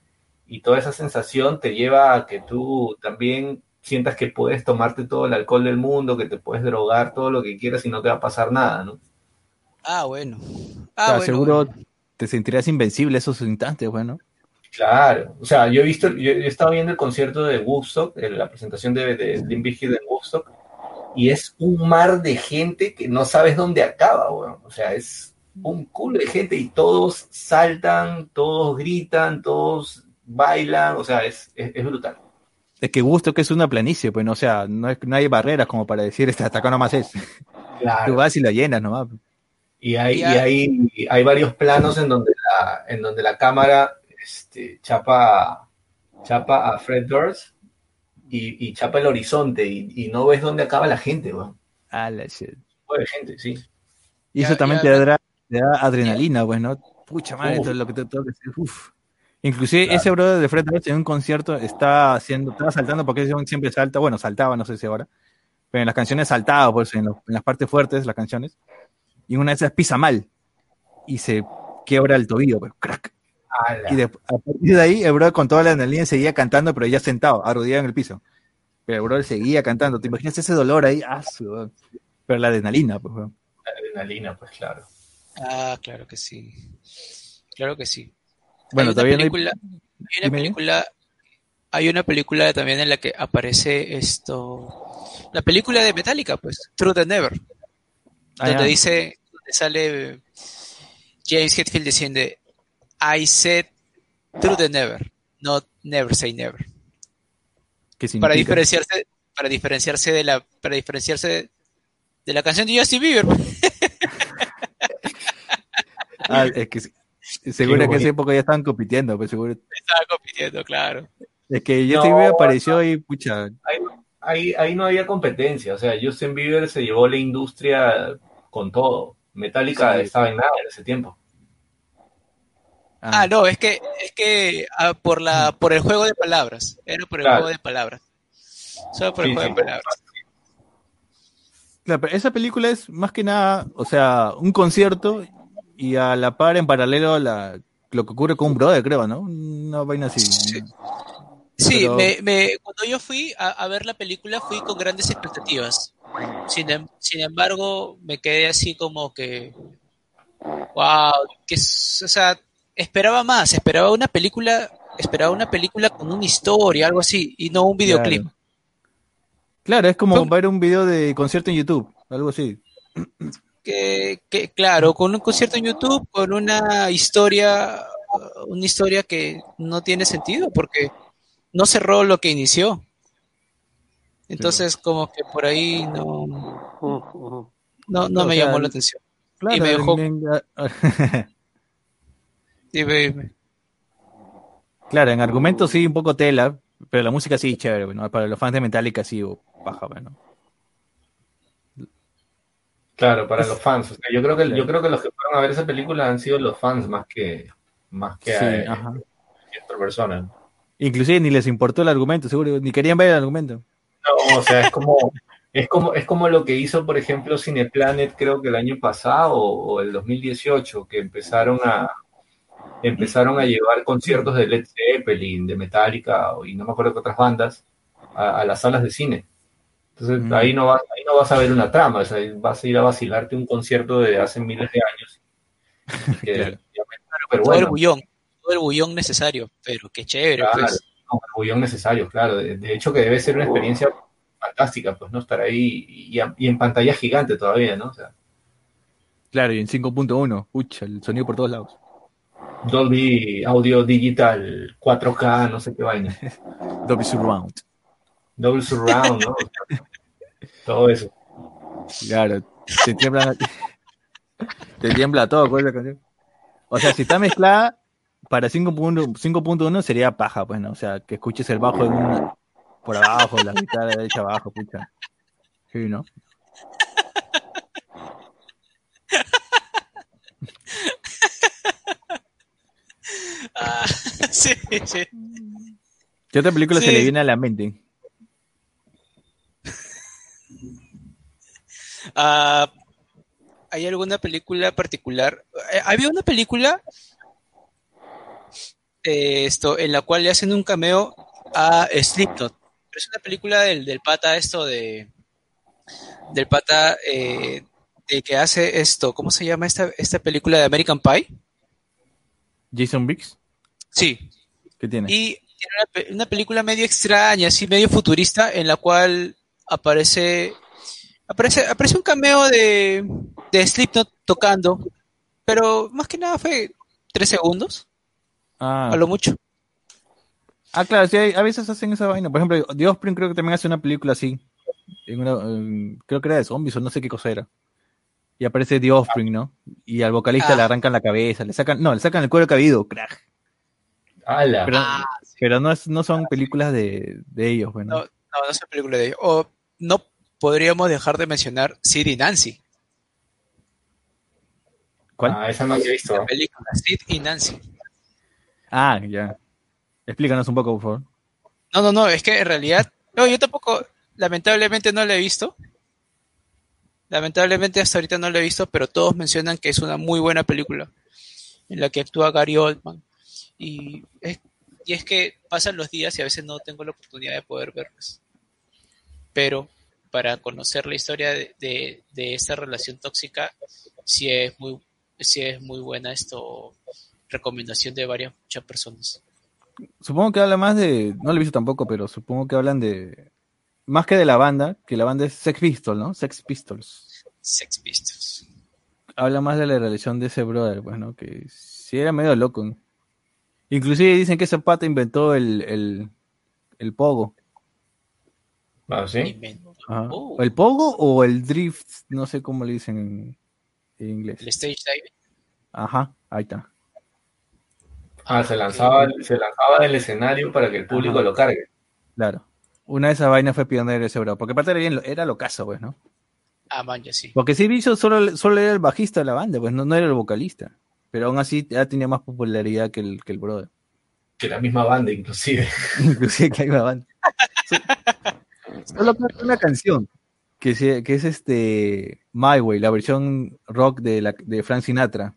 y toda esa sensación te lleva a que tú también sientas que puedes tomarte todo el alcohol del mundo, que te puedes drogar todo lo que quieras y no te va a pasar nada, ¿no? Ah, bueno. O Ah, sea, bueno, seguro bueno. te sentirás invencible esos instantes, bueno. Claro, o sea, yo he visto, yo he estado viendo el concierto de Woodstock, eh, la presentación de, de Bizkit en Woodstock, y es un mar de gente que no sabes dónde acaba, weón. O sea, es un culo de gente y todos saltan, todos gritan, todos bailan, o sea, es, es, es brutal. Es que gusto que es una planicie, pues, no, o sea, no, es- no hay barreras como para decir, "Este, hasta acá nomás es. Tú vas y lo llenas nomás. Y hay, y hay, hay varios planos en donde la, en donde la cámara este, chapa, chapa a Fred Durst y, y chapa el horizonte y, y no ves dónde acaba la gente, weón. Ah, la shit. gente, sí. Y Ya- eso también ya- te, da, te da adrenalina, pues, ¿no? Pucha madre, Uf. todo lo que te tengo que decir. Inclusive ese brother de Fred Durst en un concierto está haciendo, estaba saltando porque ese hombre siempre salta, bueno, saltaba, no sé si ahora, pero en las canciones saltaba, pues, en, los- en las partes fuertes, las canciones, y una de esas pisa mal y se quiebra el tobillo, pues, crack. Ala. Y de- a partir de ahí, el brother con toda la adrenalina seguía cantando, pero ya sentado, arrodillado en el piso. Pero el brother seguía cantando. ¿Te imaginas ese dolor ahí? Ah, su- pero la adrenalina, pues, weón. Adrenalina, pues claro. Ah, claro que sí. Claro que sí. Bueno, hay una todavía no hay- película, hay una película, hay una película también en la que aparece esto, la película de Metallica, pues, True the Never, Ah, donde ya. dice, donde sale James Hetfield diciendo, I said True the Never, not Never say never, ¿Qué para diferenciarse, para diferenciarse de la, para diferenciarse de, de la canción de Justin Bieber. [laughs] Ah, es que seguro Qué que en esa bonito. época ya estaban compitiendo, pues seguro. Estaba compitiendo, claro. Es que No. Justin Bieber apareció y pucha, Ahí, ahí no había competencia. O sea, Justin Bieber se llevó la industria con todo. Metallica Sí. estaba en nada en ese tiempo. ah, Ah, no, es que, es que ah, por la, por el juego de palabras. Era por el Claro. juego de palabras. Solo por el Sí, juego sí. de palabras. claro, pero esa película es más que nada, o sea, un concierto y a la par en paralelo a la, lo que ocurre con un brother, creo, ¿no? Una vaina así. Sí. ¿no? Sí, Pero- me, me- cuando yo fui a, a ver la película fui con grandes expectativas. Sin, em- sin embargo, me quedé así como que, wow, que, o sea, esperaba más, esperaba una película, esperaba una película con una historia, algo así, y no un videoclip. Claro. Claro, es como ver un video de concierto en YouTube, algo así. Que, que, claro, con un concierto en YouTube, con una historia, una historia que no tiene sentido porque no cerró lo que inició. Entonces, como que por ahí no, no, no me sea, llamó la atención. Claro, Y me dejó- Dime, dime. [laughs] claro, en argumento sí, un poco tela, pero la música sí, chévere, bueno, para los fans de Metallica sí, o paja, bueno. Claro, para los fans. O sea, yo creo que yo creo que los que fueron a ver esa película han sido los fans más que más que Sí, eh, ajá. otra persona. Inclusive ni les importó el argumento, seguro, ni querían ver el argumento. No, o sea, es como es como es como lo que hizo, por ejemplo, Cineplanet, creo que el año pasado o el 2018, que empezaron a empezaron a llevar conciertos de Led Zeppelin, de Metallica y no me acuerdo qué otras bandas a, a las salas de cine. Entonces Mm. ahí no vas ahí no vas a ver una trama, o sea, vas a ir a vacilarte un concierto de hace miles de años. [laughs] Que Claro. Todo el bullón. todo el bullón necesario, pero qué chévere, Claro, pues. el bullón necesario, claro. De, de hecho que debe ser una experiencia fantástica, pues, ¿no? Estar ahí y en pantalla gigante todavía, ¿no? O sea, Claro, y en 5.1, pucha, el sonido por todos lados. Dolby Audio Digital 4K, no sé qué vaina. [laughs] Dolby Surround. Double Surround, ¿no? Todo eso. Claro, te tiembla, te tiembla todo con esa canción. O sea, si está mezclada para 5.1 5.1 sería paja, pues, ¿no? O sea, que escuches el bajo en una, por abajo, la guitarra derecha abajo, pucha. Sí, ¿no? [laughs] Ah, sí, sí. ¿Qué otra película se Sí. le viene a la mente? Ah, ¿Hay alguna película particular? Eh, Había una película eh, esto, en la cual le hacen un cameo a Slipknot. Es una película del, del pata esto de... Del pata eh, de que hace esto. ¿Cómo se llama esta, esta película de American Pie? Jason Biggs, Sí, ¿qué tiene? Y tiene una, una película medio extraña, así medio futurista, en la cual aparece aparece, aparece un cameo de, de Slipknot tocando, pero más que nada fue tres segundos, Ah, a lo mucho. ah, claro, sí, hay- a veces hacen esa vaina. Por ejemplo, The Offspring creo que también hace una película así. En una, en- creo que era de zombies o no sé qué cosa era. Y aparece The Offspring, ¿no? Y al vocalista Ah. le arrancan la cabeza, le sacan, no, le sacan el cuero cabido, crack. ¡Hala! Pero, Ah, pero no, es, no son películas de, de ellos, bueno. No, no, no es una película de ellos. O no podríamos dejar de mencionar Sid y Nancy, ¿Cuál? Ah, esa no la he visto. la película Sid y Nancy. Ah, ya. Explícanos un poco, por favor. No, no, no, es que en realidad, no, yo tampoco, lamentablemente no la he visto. Lamentablemente hasta ahorita no la he visto, pero todos mencionan que es una muy buena película en la que actúa Gary Oldman. Y es, y es que pasan los días y a veces no tengo la oportunidad de poder verlas. Pero para conocer la historia de, de, de esta relación tóxica, sí es muy, sí es muy buena esto, recomendación de varias muchas personas. Supongo que habla más de. No lo he visto tampoco, pero supongo que hablan de. Más que de la banda, que la banda es Sex Pistols, ¿no? Sex Pistols. Sex Pistols. Habla más de la relación de ese brother, pues, ¿no? Que sí era medio loco. ¿no? Inclusive dicen que ese pata inventó el, el, el pogo. Ah, ¿sí? Inventó. Oh. ¿O ¿El pogo o el drift? No sé cómo le dicen en, en inglés. El stage diving. Ajá, ahí está. Ah, se lanzaba, se lanzaba del escenario para que el público Ajá. lo cargue. Claro. Una de esas vainas fue pionero ese bro. Porque aparte era, bien, era locazo, pues, ¿no? Ah, man, ya sí. Porque sí, Bicho solo, solo era el bajista de la banda, pues no, no era el vocalista. Pero aún así ya tenía más popularidad que el, que el brother. Que la misma banda, inclusive. [laughs] Inclusive que hay una banda. [laughs] Solo una canción que, se- que es este My Way, la versión rock de, la, de Frank Sinatra.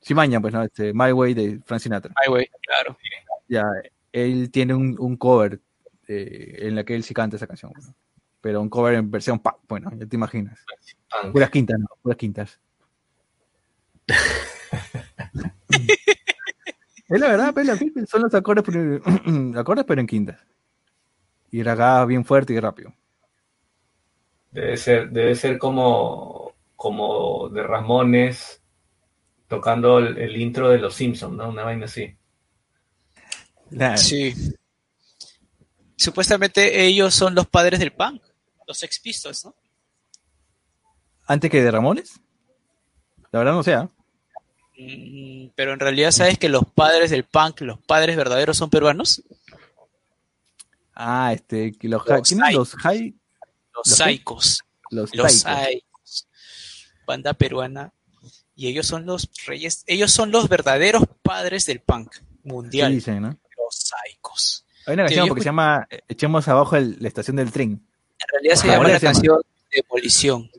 Sí, maña, pues, ¿no? Este, My Way de Frank Sinatra. Ay, güey, claro. Ya, él tiene un, un cover eh, en la que él sí canta esa canción. ¿no? Pero un cover en versión punk, bueno, ya te imaginas. Punk. Puras quintas, ¿no? Puras quintas. [laughs] es la verdad, fíjate, son los acordes, [clears throat] acordes pero en quintas. Y ragada bien fuerte y rápido. Debe ser, debe ser como, como de Ramones tocando el, el intro de Los Simpsons, ¿no? Una vaina así. Sí. Supuestamente ellos son los padres del punk, los Sex Pistols, ¿no? Antes que de Ramones. La verdad no sé. ¿ah? Mm, Pero en realidad, ¿sabes que los padres del punk, los padres verdaderos son peruanos? Ah, este, que los, Los ¿quiénes? Los high, Los ¿Los? Saicos. los. Saicos. Banda peruana. Y ellos son los reyes, ellos son los verdaderos padres del punk Sí, mundial. dicen, ¿no? Los Saicos. Hay una Sí, canción yo porque se llama eh, Echemos abajo el- la estación del tren. En realidad se llama ¿cuál la se llama? canción Demolición.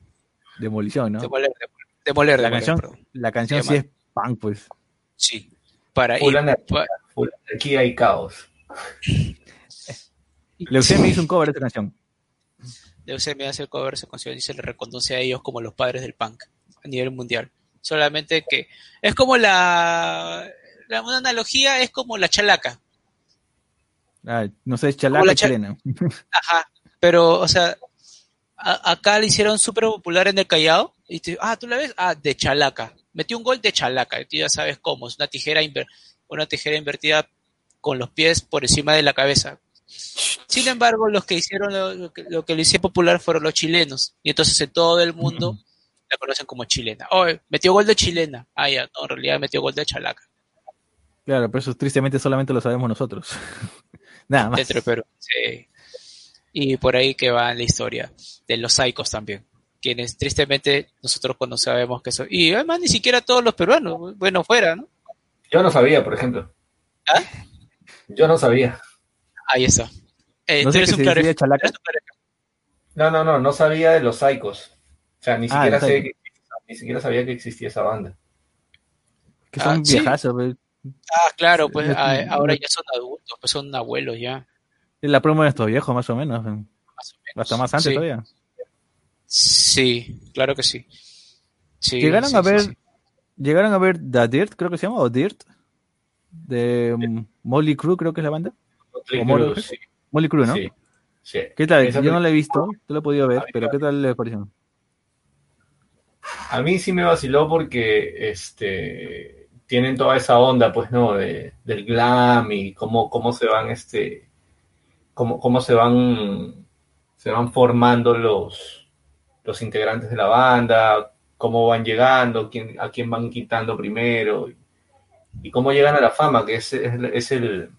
Demolición, ¿no? Demoler, demoler, demoler, La canción, perdón. la canción sí llama- es punk, pues. Sí. Para ir. anarquía, pa- full anarquía y caos. Leucemia hizo un cover de esta canción. Leucemia hace el cover de esa canción y se le reconoce a ellos como los padres del punk a nivel mundial. Solamente que es como la la- una analogía es como la chalaca. Ah, no sé, es chalaca la chilena. [laughs] Ajá. Pero, o sea, a- acá le hicieron súper popular en el Callao. Y te- ah, ¿tú la ves? Ah, de chalaca. Metió un gol de chalaca. Y tú ya sabes cómo. Es una tijera, inver- una tijera invertida con los pies por encima de la cabeza. Sin embargo, los que hicieron lo, lo que, lo que lo hicieron popular fueron los chilenos. Y entonces en todo el mundo la conocen como chilena. Oh, metió gol de chilena. Ah, ya, no, en realidad metió gol de chalaca. Claro, pero eso tristemente solamente lo sabemos nosotros. [laughs] Nada más. Dentro de Perú. Sí. Y por ahí que va la historia de los psicos también. Quienes tristemente nosotros cuando sabemos que son. Y además ni siquiera todos los peruanos. Bueno, fuera, ¿no? Yo no sabía, por ejemplo. ¿Ah? Yo no sabía. Ahí está. Eh, No tú sé eres que un se claro. decide chalaca. No, no, no, no sabía de los Psychos. O sea, ni Ah, siquiera los sé Psychos. que, ni siquiera sabía que existía esa banda. Que son Ah, sí. viejazos. pues. Ah, claro, pues ah, ahora ya son adultos, pues son abuelos ya. Es la promo de estos viejos, más o menos. Más o menos. Hasta más antes Sí. todavía. Sí, claro que sí. sí Llegaron sí, a ver, sí. llegaron a ver The Dirt, creo que se llama, o Dirt, de mm, Molly Crew, creo que es la banda. Motley ¿Cómo lo Crue, ves? sí, Molly Crew, ¿no? sí, sí. ¿Qué tal? Esa Yo no la he visto, tú la he podido ver, pero ¿qué tal le pareció? A mí sí me vaciló porque este tienen toda esa onda, pues, ¿no? De, del glam y cómo, cómo se van, este, cómo, cómo se van, se van formando los, los integrantes de la banda, cómo van llegando, quién, a quién van quitando primero y, y cómo llegan a la fama, que es, es, es el,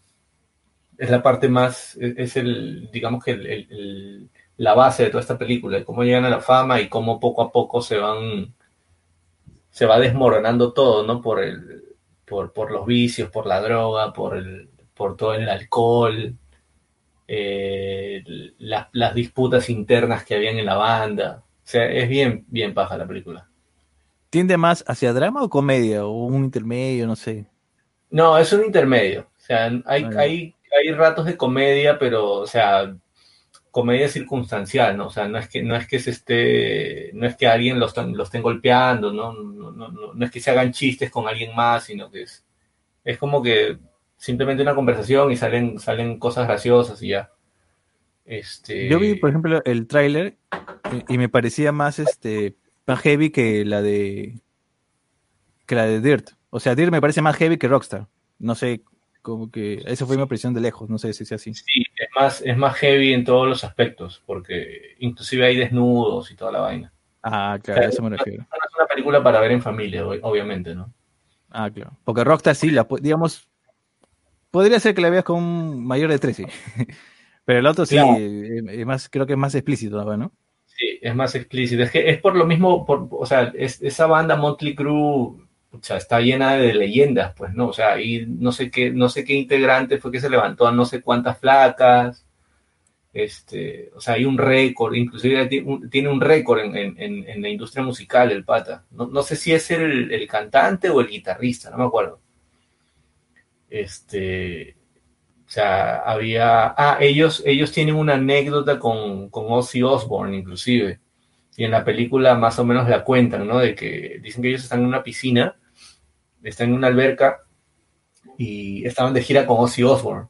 es la parte más, es, el, digamos que el- el- el- la base de toda esta película, de cómo llegan a la fama y cómo poco a poco se van se va desmoronando todo, ¿no? Por el, por, por los vicios, por la droga, por el, por todo el alcohol, eh, las, las disputas internas que habían en la banda. O sea, es bien, bien paja la película. ¿Tiende más hacia drama o comedia? O un intermedio, no sé. No, es un intermedio. O sea, hay, Ah, hay, hay ratos de comedia, pero, o sea, comedia circunstancial, ¿no? O sea, no es que, no es que se esté, no es que alguien lo, están, lo estén golpeando, ¿no? No, no, no, no es que se hagan chistes con alguien más, sino que es, es como que simplemente una conversación y salen, salen cosas graciosas y ya. Este, Yo vi, por ejemplo, el tráiler y me parecía más este más heavy que la de que la de Dirt. O sea, Dirt me parece más heavy que Rockstar. No sé, como que esa fue mi impresión de lejos, no sé si sea así. sí, es más, es más heavy en todos los aspectos, porque inclusive hay desnudos y toda la vaina. Ah, claro, eso me refiero. No es una película para ver en familia, ob- obviamente, ¿no? Ah, claro. Porque Rockstar sí, la, digamos, podría ser que la veas con un mayor de 13. [laughs] Pero el otro sí, Claro. eh, es más, creo que es más explícito, ¿no? Sí, es más explícito. Es que es por lo mismo, por, o sea, es- esa banda Motley Crue, o sea, está llena de leyendas, pues, ¿no? O sea, ahí no sé qué, no sé qué integrante fue que se levantó a no sé cuántas flacas. Este, o sea, hay un récord, inclusive tiene un récord en- en- en la industria musical, el pata. No, no sé si es el, el cantante o el guitarrista, no me acuerdo. Este, o sea, había. Ah, ellos, ellos tienen una anécdota con, con Ozzy Osbourne, inclusive. Y en la película más o menos la cuentan, ¿no? De que dicen que ellos están en una piscina, están en una alberca y estaban de gira con Ozzy Osbourne.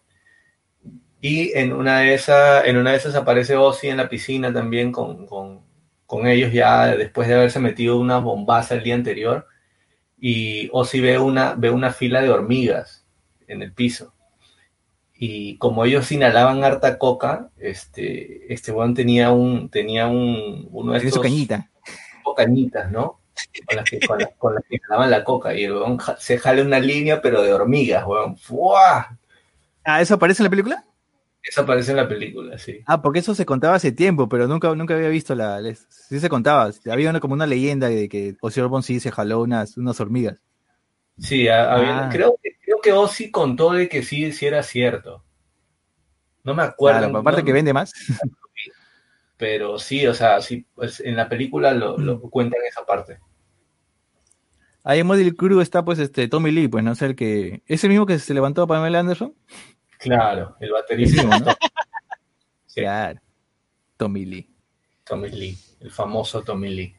Y en una de esas, en una de esas aparece Ozzy en la piscina también con, con, con ellos ya después de haberse metido una bombaza el día anterior. Y Ozzy ve una, ve una fila de hormigas en el piso y como ellos inhalaban harta coca, este, este weón tenía un, tenía un, uno de estos cañita. cañitas, ¿no? Con las que, con las, con las que inhalaban la coca, y el weón ja- se jale una línea, pero de hormigas, weón. ¡Fua! Ah, ¿eso aparece en la película? Eso aparece en la película, sí. Ah, porque eso se contaba hace tiempo, pero nunca, nunca había visto la. les- Sí se contaba. Había una, como una leyenda de que Ozzy Osbourne sí se jaló unas, unas hormigas. Sí, había- Ah. creo, que- que Ozzy contó de que sí, sí era cierto. No me acuerdo. Claro, aparte no- que vende más. [laughs] Pero sí, o sea, sí, pues en la película lo, lo cuentan esa parte. Ahí en Model Crew está pues este Tommy Lee, pues no sé el que. ¿Es el mismo que se levantó a Pamela Anderson? Claro, el baterista. Sí, ¿no? [laughs] Sí. Claro. Tommy Lee. Tommy Lee, el famoso Tommy Lee.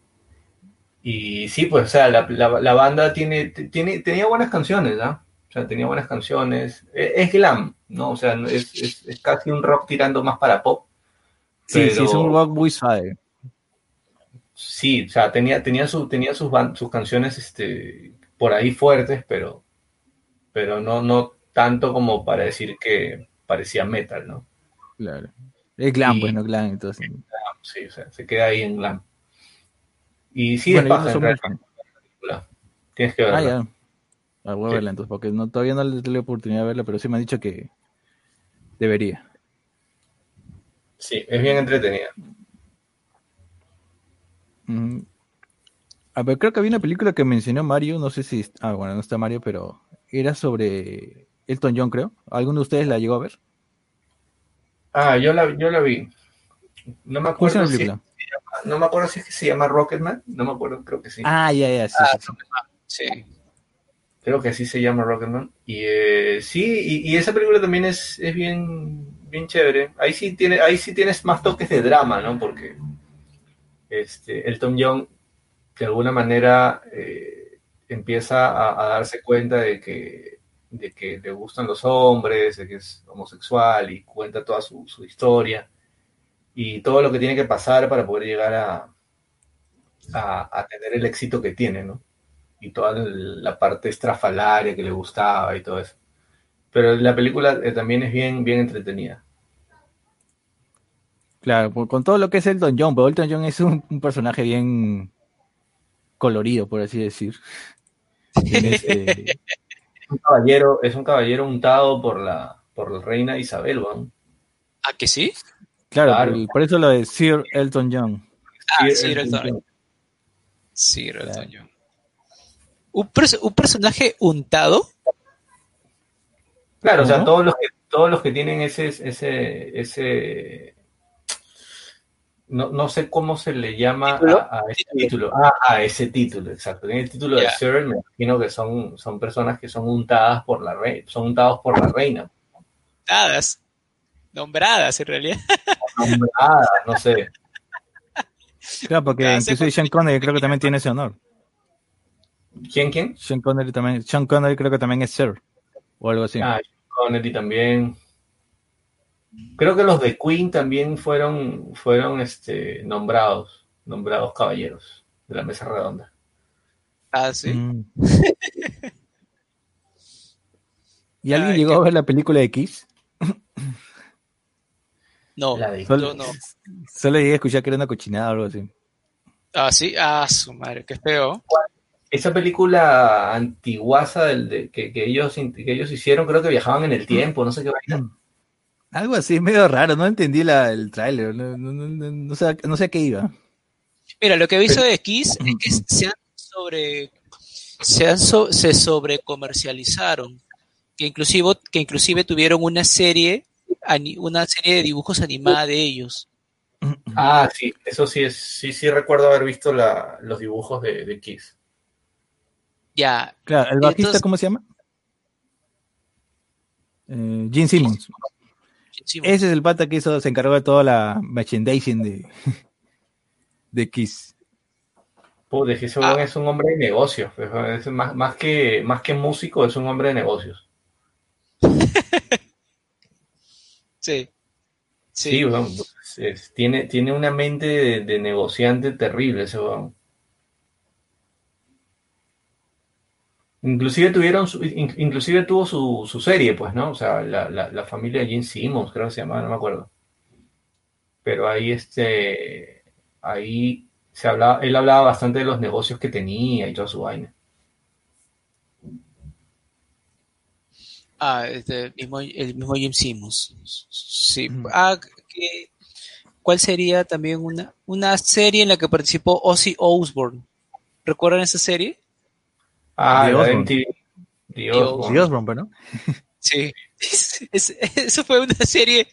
Y sí, pues, o sea, la, la- la banda tiene, tiene, tenía buenas canciones, ¿ah? O sea, tenía buenas canciones. E- Es, glam, ¿no? O sea, es, es- es casi un rock tirando más para pop. Sí, sí, es un rock muy suave. Sí, o sea, tenía, tenía, su, tenía sus, canciones este, por ahí fuertes, pero, pero no, no tanto como para decir que parecía metal, ¿no? Claro. Es glam, Y- pues, no glam. Entonces. Sí, o sea, se queda ahí en glam. Y sí, Bueno, es yo paja, no en realidad, fan. la película. Tienes que verla. Ah, ya. Ah, voy a verla entonces, porque no, todavía no le la oportunidad de verla, pero sí me han dicho que debería. Sí, es bien entretenida. Ujú. A ver, creo que había una película que mencionó Mario, no sé si... Ah, bueno, no está Mario, pero era sobre Elton John, creo. ¿Alguno de ustedes la llegó a ver? Ah, yo la, yo la vi. No me ¿Cómo se llama acuerdo si, no me acuerdo si es que se llama Rocketman. No me acuerdo, creo que sí. Ah, ya, ya, sí, Ah, sí, sí. Creo que así se llama Rocketman. Y eh, sí, y, esa película también es, es bien, bien chévere. Ahí sí tiene, ahí sí tienes más toques de drama, ¿no? Porque este, Elton John, de alguna manera, eh, empieza a, darse cuenta de que, de que le gustan los hombres, de que es homosexual y cuenta toda su, su historia y todo lo que tiene que pasar para poder llegar a, a tener el éxito que tiene, ¿no? Y toda la parte estrafalaria que le gustaba y todo eso. Pero la película eh, también es bien, bien entretenida. Claro, con todo lo que es Elton John, pero Elton John es un, un personaje bien colorido, por así decir. Tiene ese- [laughs] Un caballero, es un caballero untado por la, por la reina Isabel, weón. ¿Ah, que sí? claro, Claro. por, por eso lo de Sir Elton John. Ah, Sí, sí, el- Elton John. Era Elton John. Un, pers- un personaje untado. Claro, o sea, todos los que, todos los que tienen ese, ese, ese, no, no sé cómo se le llama ¿Título? a, a ese título. Ah, a ese título, exacto. En el título de Sir, me imagino que son, son personas que son untadas por la reina, son untados por la reina. Untadas. Nombradas, en realidad. Nombradas, no sé. Claro, porque incluso Sean Connery creo que también tiene ese honor. ¿Quién, quién? Sean Connery también, Sean Connery creo que también es Sir, o algo así. Ah, Connery también. Creo que los de Queen también fueron, fueron este, nombrados, nombrados caballeros de la mesa redonda. Ah, sí. Mm. [laughs] ¿Y alguien Ay, llegó a ver la película de Kiss? [laughs] No. La de Solo, Yo no. solo llegué a escuchar que era una cochinada o algo así. Ah, sí. Ah, su madre, qué feo. Esa película antiguaza del, de- que, que ellos, que ellos hicieron, creo que viajaban en el tiempo, no sé qué vaina. Algo así, medio raro, no entendí la, el tráiler, no, no, no, no, no sé, no sé a qué iba. Mira, lo que he visto de Kiss es que se han sobre se han so- se sobrecomercializaron, que inclusive que inclusive tuvieron una serie una serie de dibujos animada de ellos. Ah, sí, eso sí es, sí, sí recuerdo haber visto la, los dibujos de, de Kiss. Ya, Claro, ¿el bajista Entonces- cómo se llama? Eh, Gene Simmons. Ese es el pata que hizo, se encargó de toda la merchandising de, [laughs] de Kiss. Pude, que ese Ah. weón es un hombre de negocios, es más, más, que, más que músico, es un hombre de negocios. [laughs] sí. Sí, Sí. weón, es- tiene, tiene una mente de, de negociante terrible ese weón. Inclusive tuvieron su- inclusive tuvo su, su serie, pues, ¿no? O sea, la, la, la familia Gene Simmons, creo que se llamaba, no me acuerdo. Pero ahí este ahí se hablaba, él hablaba bastante de los negocios que tenía y toda su vaina. Ah, este, mismo, el mismo Jim Simmons. Sí. Ah, que- ¿cuál sería también una, una serie en la que participó Ozzy Osbourne? ¿Recuerdan esa serie? Ah, De Osborne. Osborne. Osborne, pero ¿no? Sí. [laughs] Es- es- eso fue una serie,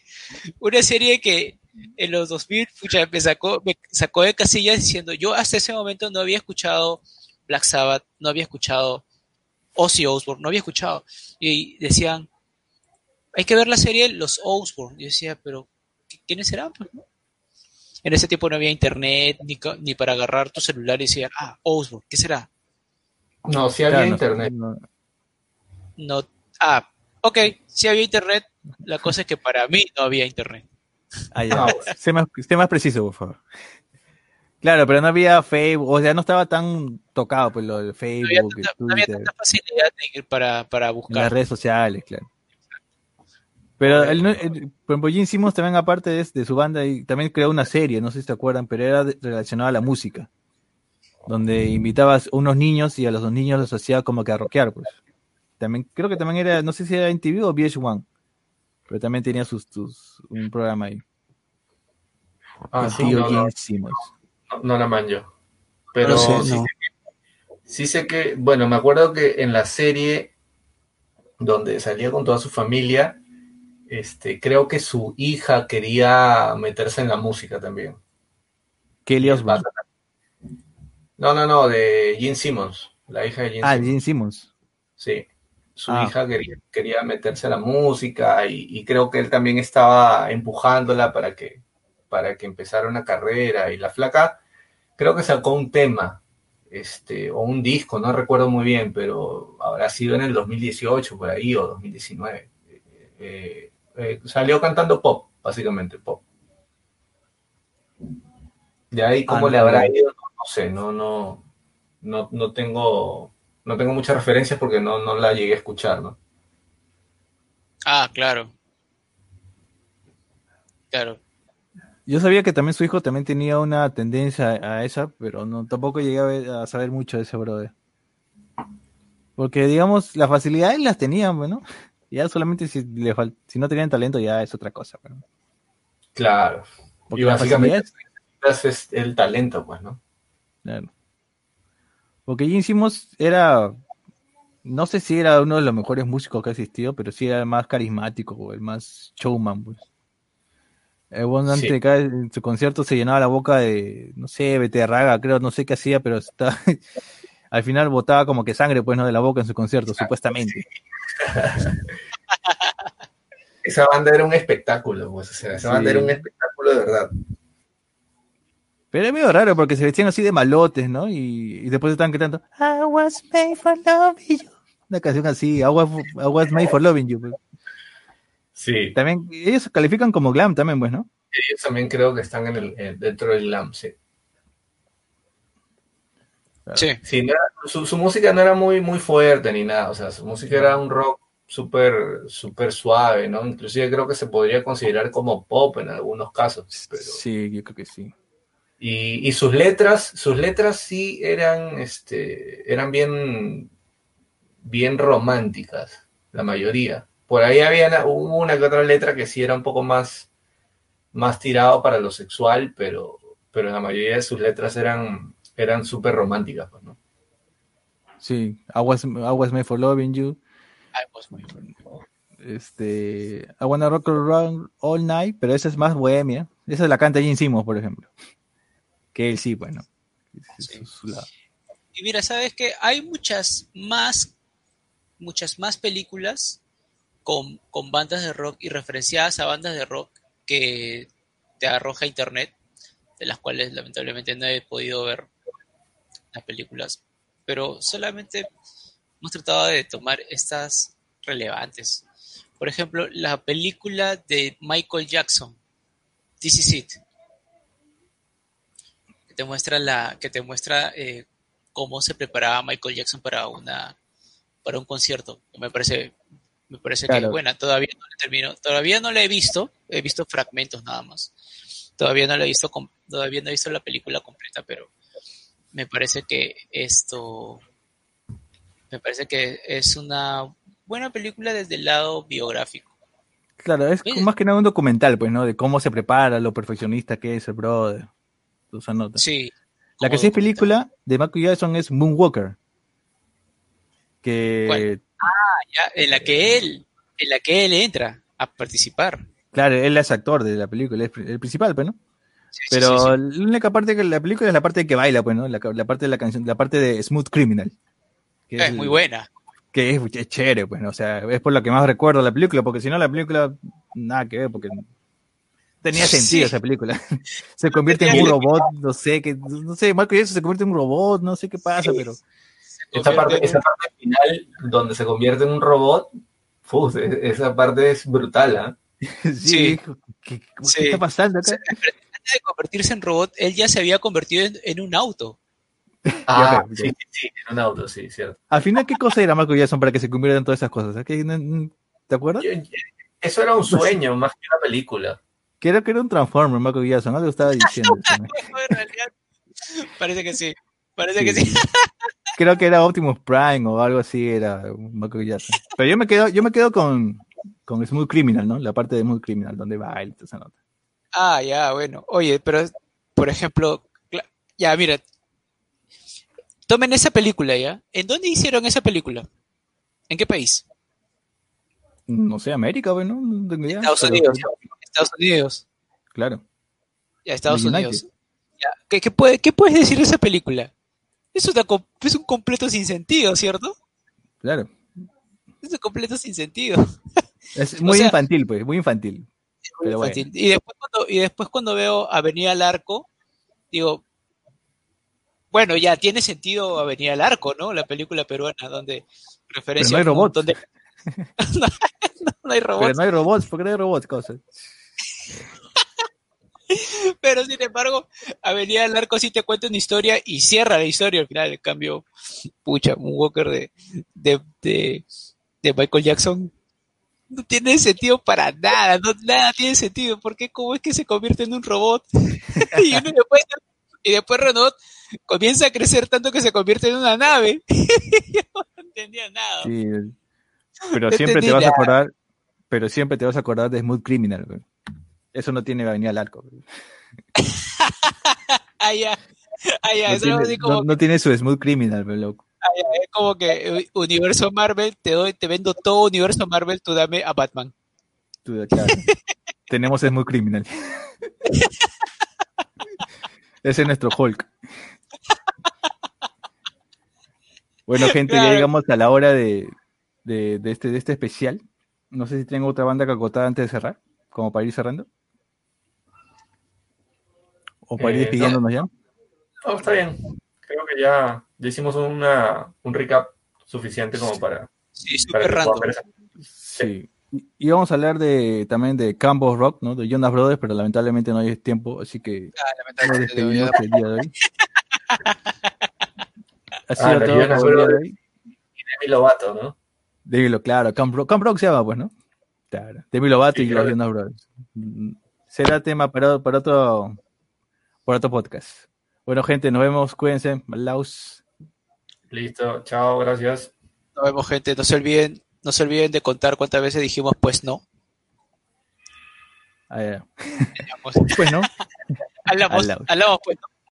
una serie que en los 2000 pucha, me sacó, me sacó de casillas diciendo, yo hasta ese momento no había escuchado Black Sabbath, no había escuchado Ozzy Osbourne, no había escuchado. Y decían, hay que ver la serie Los Osbourne. Yo decía, pero ¿qui- ¿quiénes serán? Pues, no? En ese tiempo no había internet, ni, ni para agarrar tu celular y decían, ah, Osbourne, ¿qué será? No, sí había Claro, internet. no- no... Ah, ok, sí había internet, la cosa es que para mí no había internet. Ah, ya. sé, más, sé más preciso, por favor. Claro, pero no había Facebook, o sea, no estaba tan tocado pues lo del No Facebook, había, el no había tanta facilidad de ir para, para las buscar. redes sociales, claro. Pero el, no- el- por ejemplo, Gene Simmons también aparte de, de su banda y también creó una serie, no sé si te acuerdan, pero era de- relacionada a la música, donde invitaba a unos niños y a los dos niños los hacía como que a rockear, pues. También creo que también era, no sé si era en TV o VH1, pero también tenía sus, sus un programa ahí. Ah, el sí, no, no, no, no la manjo. Pero No sé, sí, no. sé que, sí sé que, bueno, me acuerdo que en la serie donde salía con toda su familia, este, creo que su hija quería meterse en la música también. Kelly Osbourne. No, no, no, de Gene Simmons, la hija de Gene Ah, Simmons. Gene Simmons. Sí, su Ah. hija quería, quería meterse a la música y, y creo que él también estaba empujándola para que, para que empezara una carrera y la flaca creo que sacó un tema este, o un disco, no recuerdo muy bien, pero habrá sido en el 2018 por ahí o 2019. Eh, eh, eh, salió cantando pop, básicamente pop. De ahí cómo Ah, le no. habrá ido, no, sé, no, no, no, no tengo, no tengo muchas referencias porque no, no la llegué a escuchar, ¿no? Ah, claro. Claro. Yo sabía que también su hijo también tenía una tendencia a esa, pero no tampoco llegué a, ver- a saber mucho de ese brother. Porque, digamos, las facilidades las tenían, bueno. Ya solamente si, le fal- si no tenían talento ya es otra cosa. pero- Claro. Porque y básicamente facilidades- es el talento, pues, ¿no? Claro. Porque Gene Simmons era, no sé si era uno de los mejores músicos que ha existido, pero sí era el más carismático, el más showman, pues. El bueno, Sí. en su concierto se llenaba la boca de, no sé, beterraga, creo, no sé qué hacía, pero está, [laughs] al final botaba como que sangre, pues, ¿no? De la boca en su concierto, supuestamente. [laughs] Esa banda era un espectáculo, pues, o sea, esa banda era un espectáculo de verdad. Pero es medio raro porque se vestían así de malotes, ¿no? Y, y después estaban cantando I was made for loving you. Una canción así, I was, I was made for loving you. pues. Sí, También, ellos se califican como glam también, pues, ¿no? ellos también creo que están en el, en- dentro del glam, sí. Sí. Sí, no era- su, su música no era muy, muy fuerte ni nada, o sea, su música era un rock súper súper suave, ¿no? Inclusive creo que se podría considerar como pop en algunos casos, pero... Sí, yo creo que sí. Y, y sus letras, sus letras sí eran, este, eran bien, bien románticas, la mayoría. Por ahí había una, hubo una que otra letra que sí era un poco más, más tirado para lo sexual, pero, pero la mayoría de sus letras eran, eran súper románticas, pues, ¿no? Sí, I was, I was made for loving you. Ay, pues, muy Este, I wanna rock around all night, pero esa es más bohemia. Esa la canta Gene Simmons, por ejemplo. Que él sí, bueno. Sí. Su lado. Y mira, sabes que hay muchas más, muchas más películas con, con bandas de rock y referenciadas a bandas de rock que te arroja internet, de las cuales lamentablemente no he podido ver las películas, pero solamente hemos tratado de tomar estas relevantes. Por ejemplo, la película de Michael Jackson, This Is It, que te muestra la, que te muestra eh, cómo se preparaba Michael Jackson para una para un concierto. Me parece me parece que Claro. buena. Todavía no la termino, todavía no la he visto, he visto fragmentos nada más. Todavía no la he visto, todavía no he visto la película completa, pero me parece que esto me parece que es una buena película desde el lado biográfico. Claro, es más que nada un documental, pues, ¿no? De cómo se prepara, lo perfeccionista que es el brother. Sí. La que sí es película de Michael Jackson es Moonwalker. Que, ¿Cuál? Ya, en la que él, en la que él entra a participar. claro, él es actor de la película, es el principal, pues, ¿no? Sí, Pero sí, sí. la única parte que la película es la parte que baila, pues, ¿no? La, la parte de la canción, la parte de Smooth Criminal. Que es muy buena. Que es, es chévere, pues, ¿no? O sea, es por lo que más recuerdo la película, porque si no la película, nada que ver, porque tenía [laughs] sentido Sí. esa película. [laughs] se convierte en un robot, no sé, que, no sé, Michael Jackson se convierte en un robot, no sé qué pasa, Sí. pero Esa parte, en esa parte final donde se convierte en un robot, uf, e- esa parte es brutal, ¿ah? [laughs] Sí, Sí. ¿qué, qué Sí. está pasando acá? antes de convertirse en robot, él ya se había convertido en, en un auto. Ah, Ya, sí, sí, sí, en un auto, sí, cierto. Al final, ¿qué cosa era Marco Jackson para que se conviertan en todas esas cosas? ¿Qué- no- ¿Te acuerdas? Yo- yo- eso era un sueño más que una película. Creo que era un Transformer, Marco Jackson, algo estaba [laughs] diciendo. parece que sí. Parece que sí. [laughs] Creo que era Optimus Prime o algo así, era Marco Jackson. Pero yo me quedo, yo me quedo con, con Smooth Criminal, ¿no? La parte de Smooth Criminal, donde va toda esa nota. Ah, ya, bueno. Oye, pero, por ejemplo, ya, mira. Tomen esa película, ¿ya? ¿En dónde hicieron esa película? ¿En qué país? No sé, América, bueno, no. Estados pero- Unidos. Estados Unidos. Claro. Ya, Estados Unidos. Ya, ¿Qué, qué puede- qué puedes decir de esa película? Es, una es un completo sin sentido, ¿cierto? Claro. Es un completo sin sentido. [laughs] Es [laughs] muy sea- infantil, pues, muy infantil. Pero bueno. Infantil. Y, después cuando, y después cuando veo Avenida al Arco, digo, bueno, ya tiene sentido Avenida al Arco, ¿no? La película peruana, donde referencia Pero no hay [laughs] robots. no hay robots. Pero no hay robots, porque no hay robots, cosas. [laughs] Pero sin embargo, Avenida del Arco sí te cuenta una historia y cierra la historia al final. En cambio, pucha, un Walker de, de, de, de Michael Jackson no tiene sentido para nada, no, nada tiene sentido. porque ¿Cómo es que se convierte en un robot? [laughs] y, uno después, y después Renault comienza a crecer tanto que se convierte en una nave. [laughs] Yo no entendía nada. Sí. Pero No siempre te vas a acordar, pero siempre te vas a acordar de Smooth Criminal, güey. Eso no tiene Avenida al Arco. [laughs] Ah, ya. Ah, ya, No eso tiene, así como no- no tiene su Smooth Criminal, güey, loco. Es como que eh, universo Marvel, te doy, te vendo todo universo Marvel, tú dame a Batman. Tú, claro. [laughs] Tenemos Smooth Criminal. [laughs] Ese es nuestro Hulk. Bueno, gente, ya llegamos a la hora de, de, de este, de este especial. No sé si tengo otra banda que acotar antes de cerrar, como para ir cerrando. O para ir Eh, despidiéndonos ya. No, está bien. Creo que ya, ya hicimos una, un recap suficiente como para, Sí, para esa- Sí. Y- Y vamos a hablar de también de Campbell Rock, ¿no? De Jonas Brothers, pero lamentablemente no hay tiempo, así que Ah, nos lamentablemente, despedimos el día de hoy. [laughs] Ha Ah, sido la todo Jonas por el día de Brothers. hoy. Demi Lovato, ¿no? Dilo, claro, Camp Rock, Camp Rock se llama, pues, ¿no? Claro. Demi Lovato Sí, y creo los Jonas Brothers. Mm, Será tema para, para otro para otro podcast. Bueno, gente, nos vemos, cuídense. Laus. Listo, chao, gracias. Nos vemos, gente. No se olviden, no se olviden de contar cuántas veces dijimos pues no. Ah, [laughs] Pues, ¿no? Hablamos, hablamos pues no.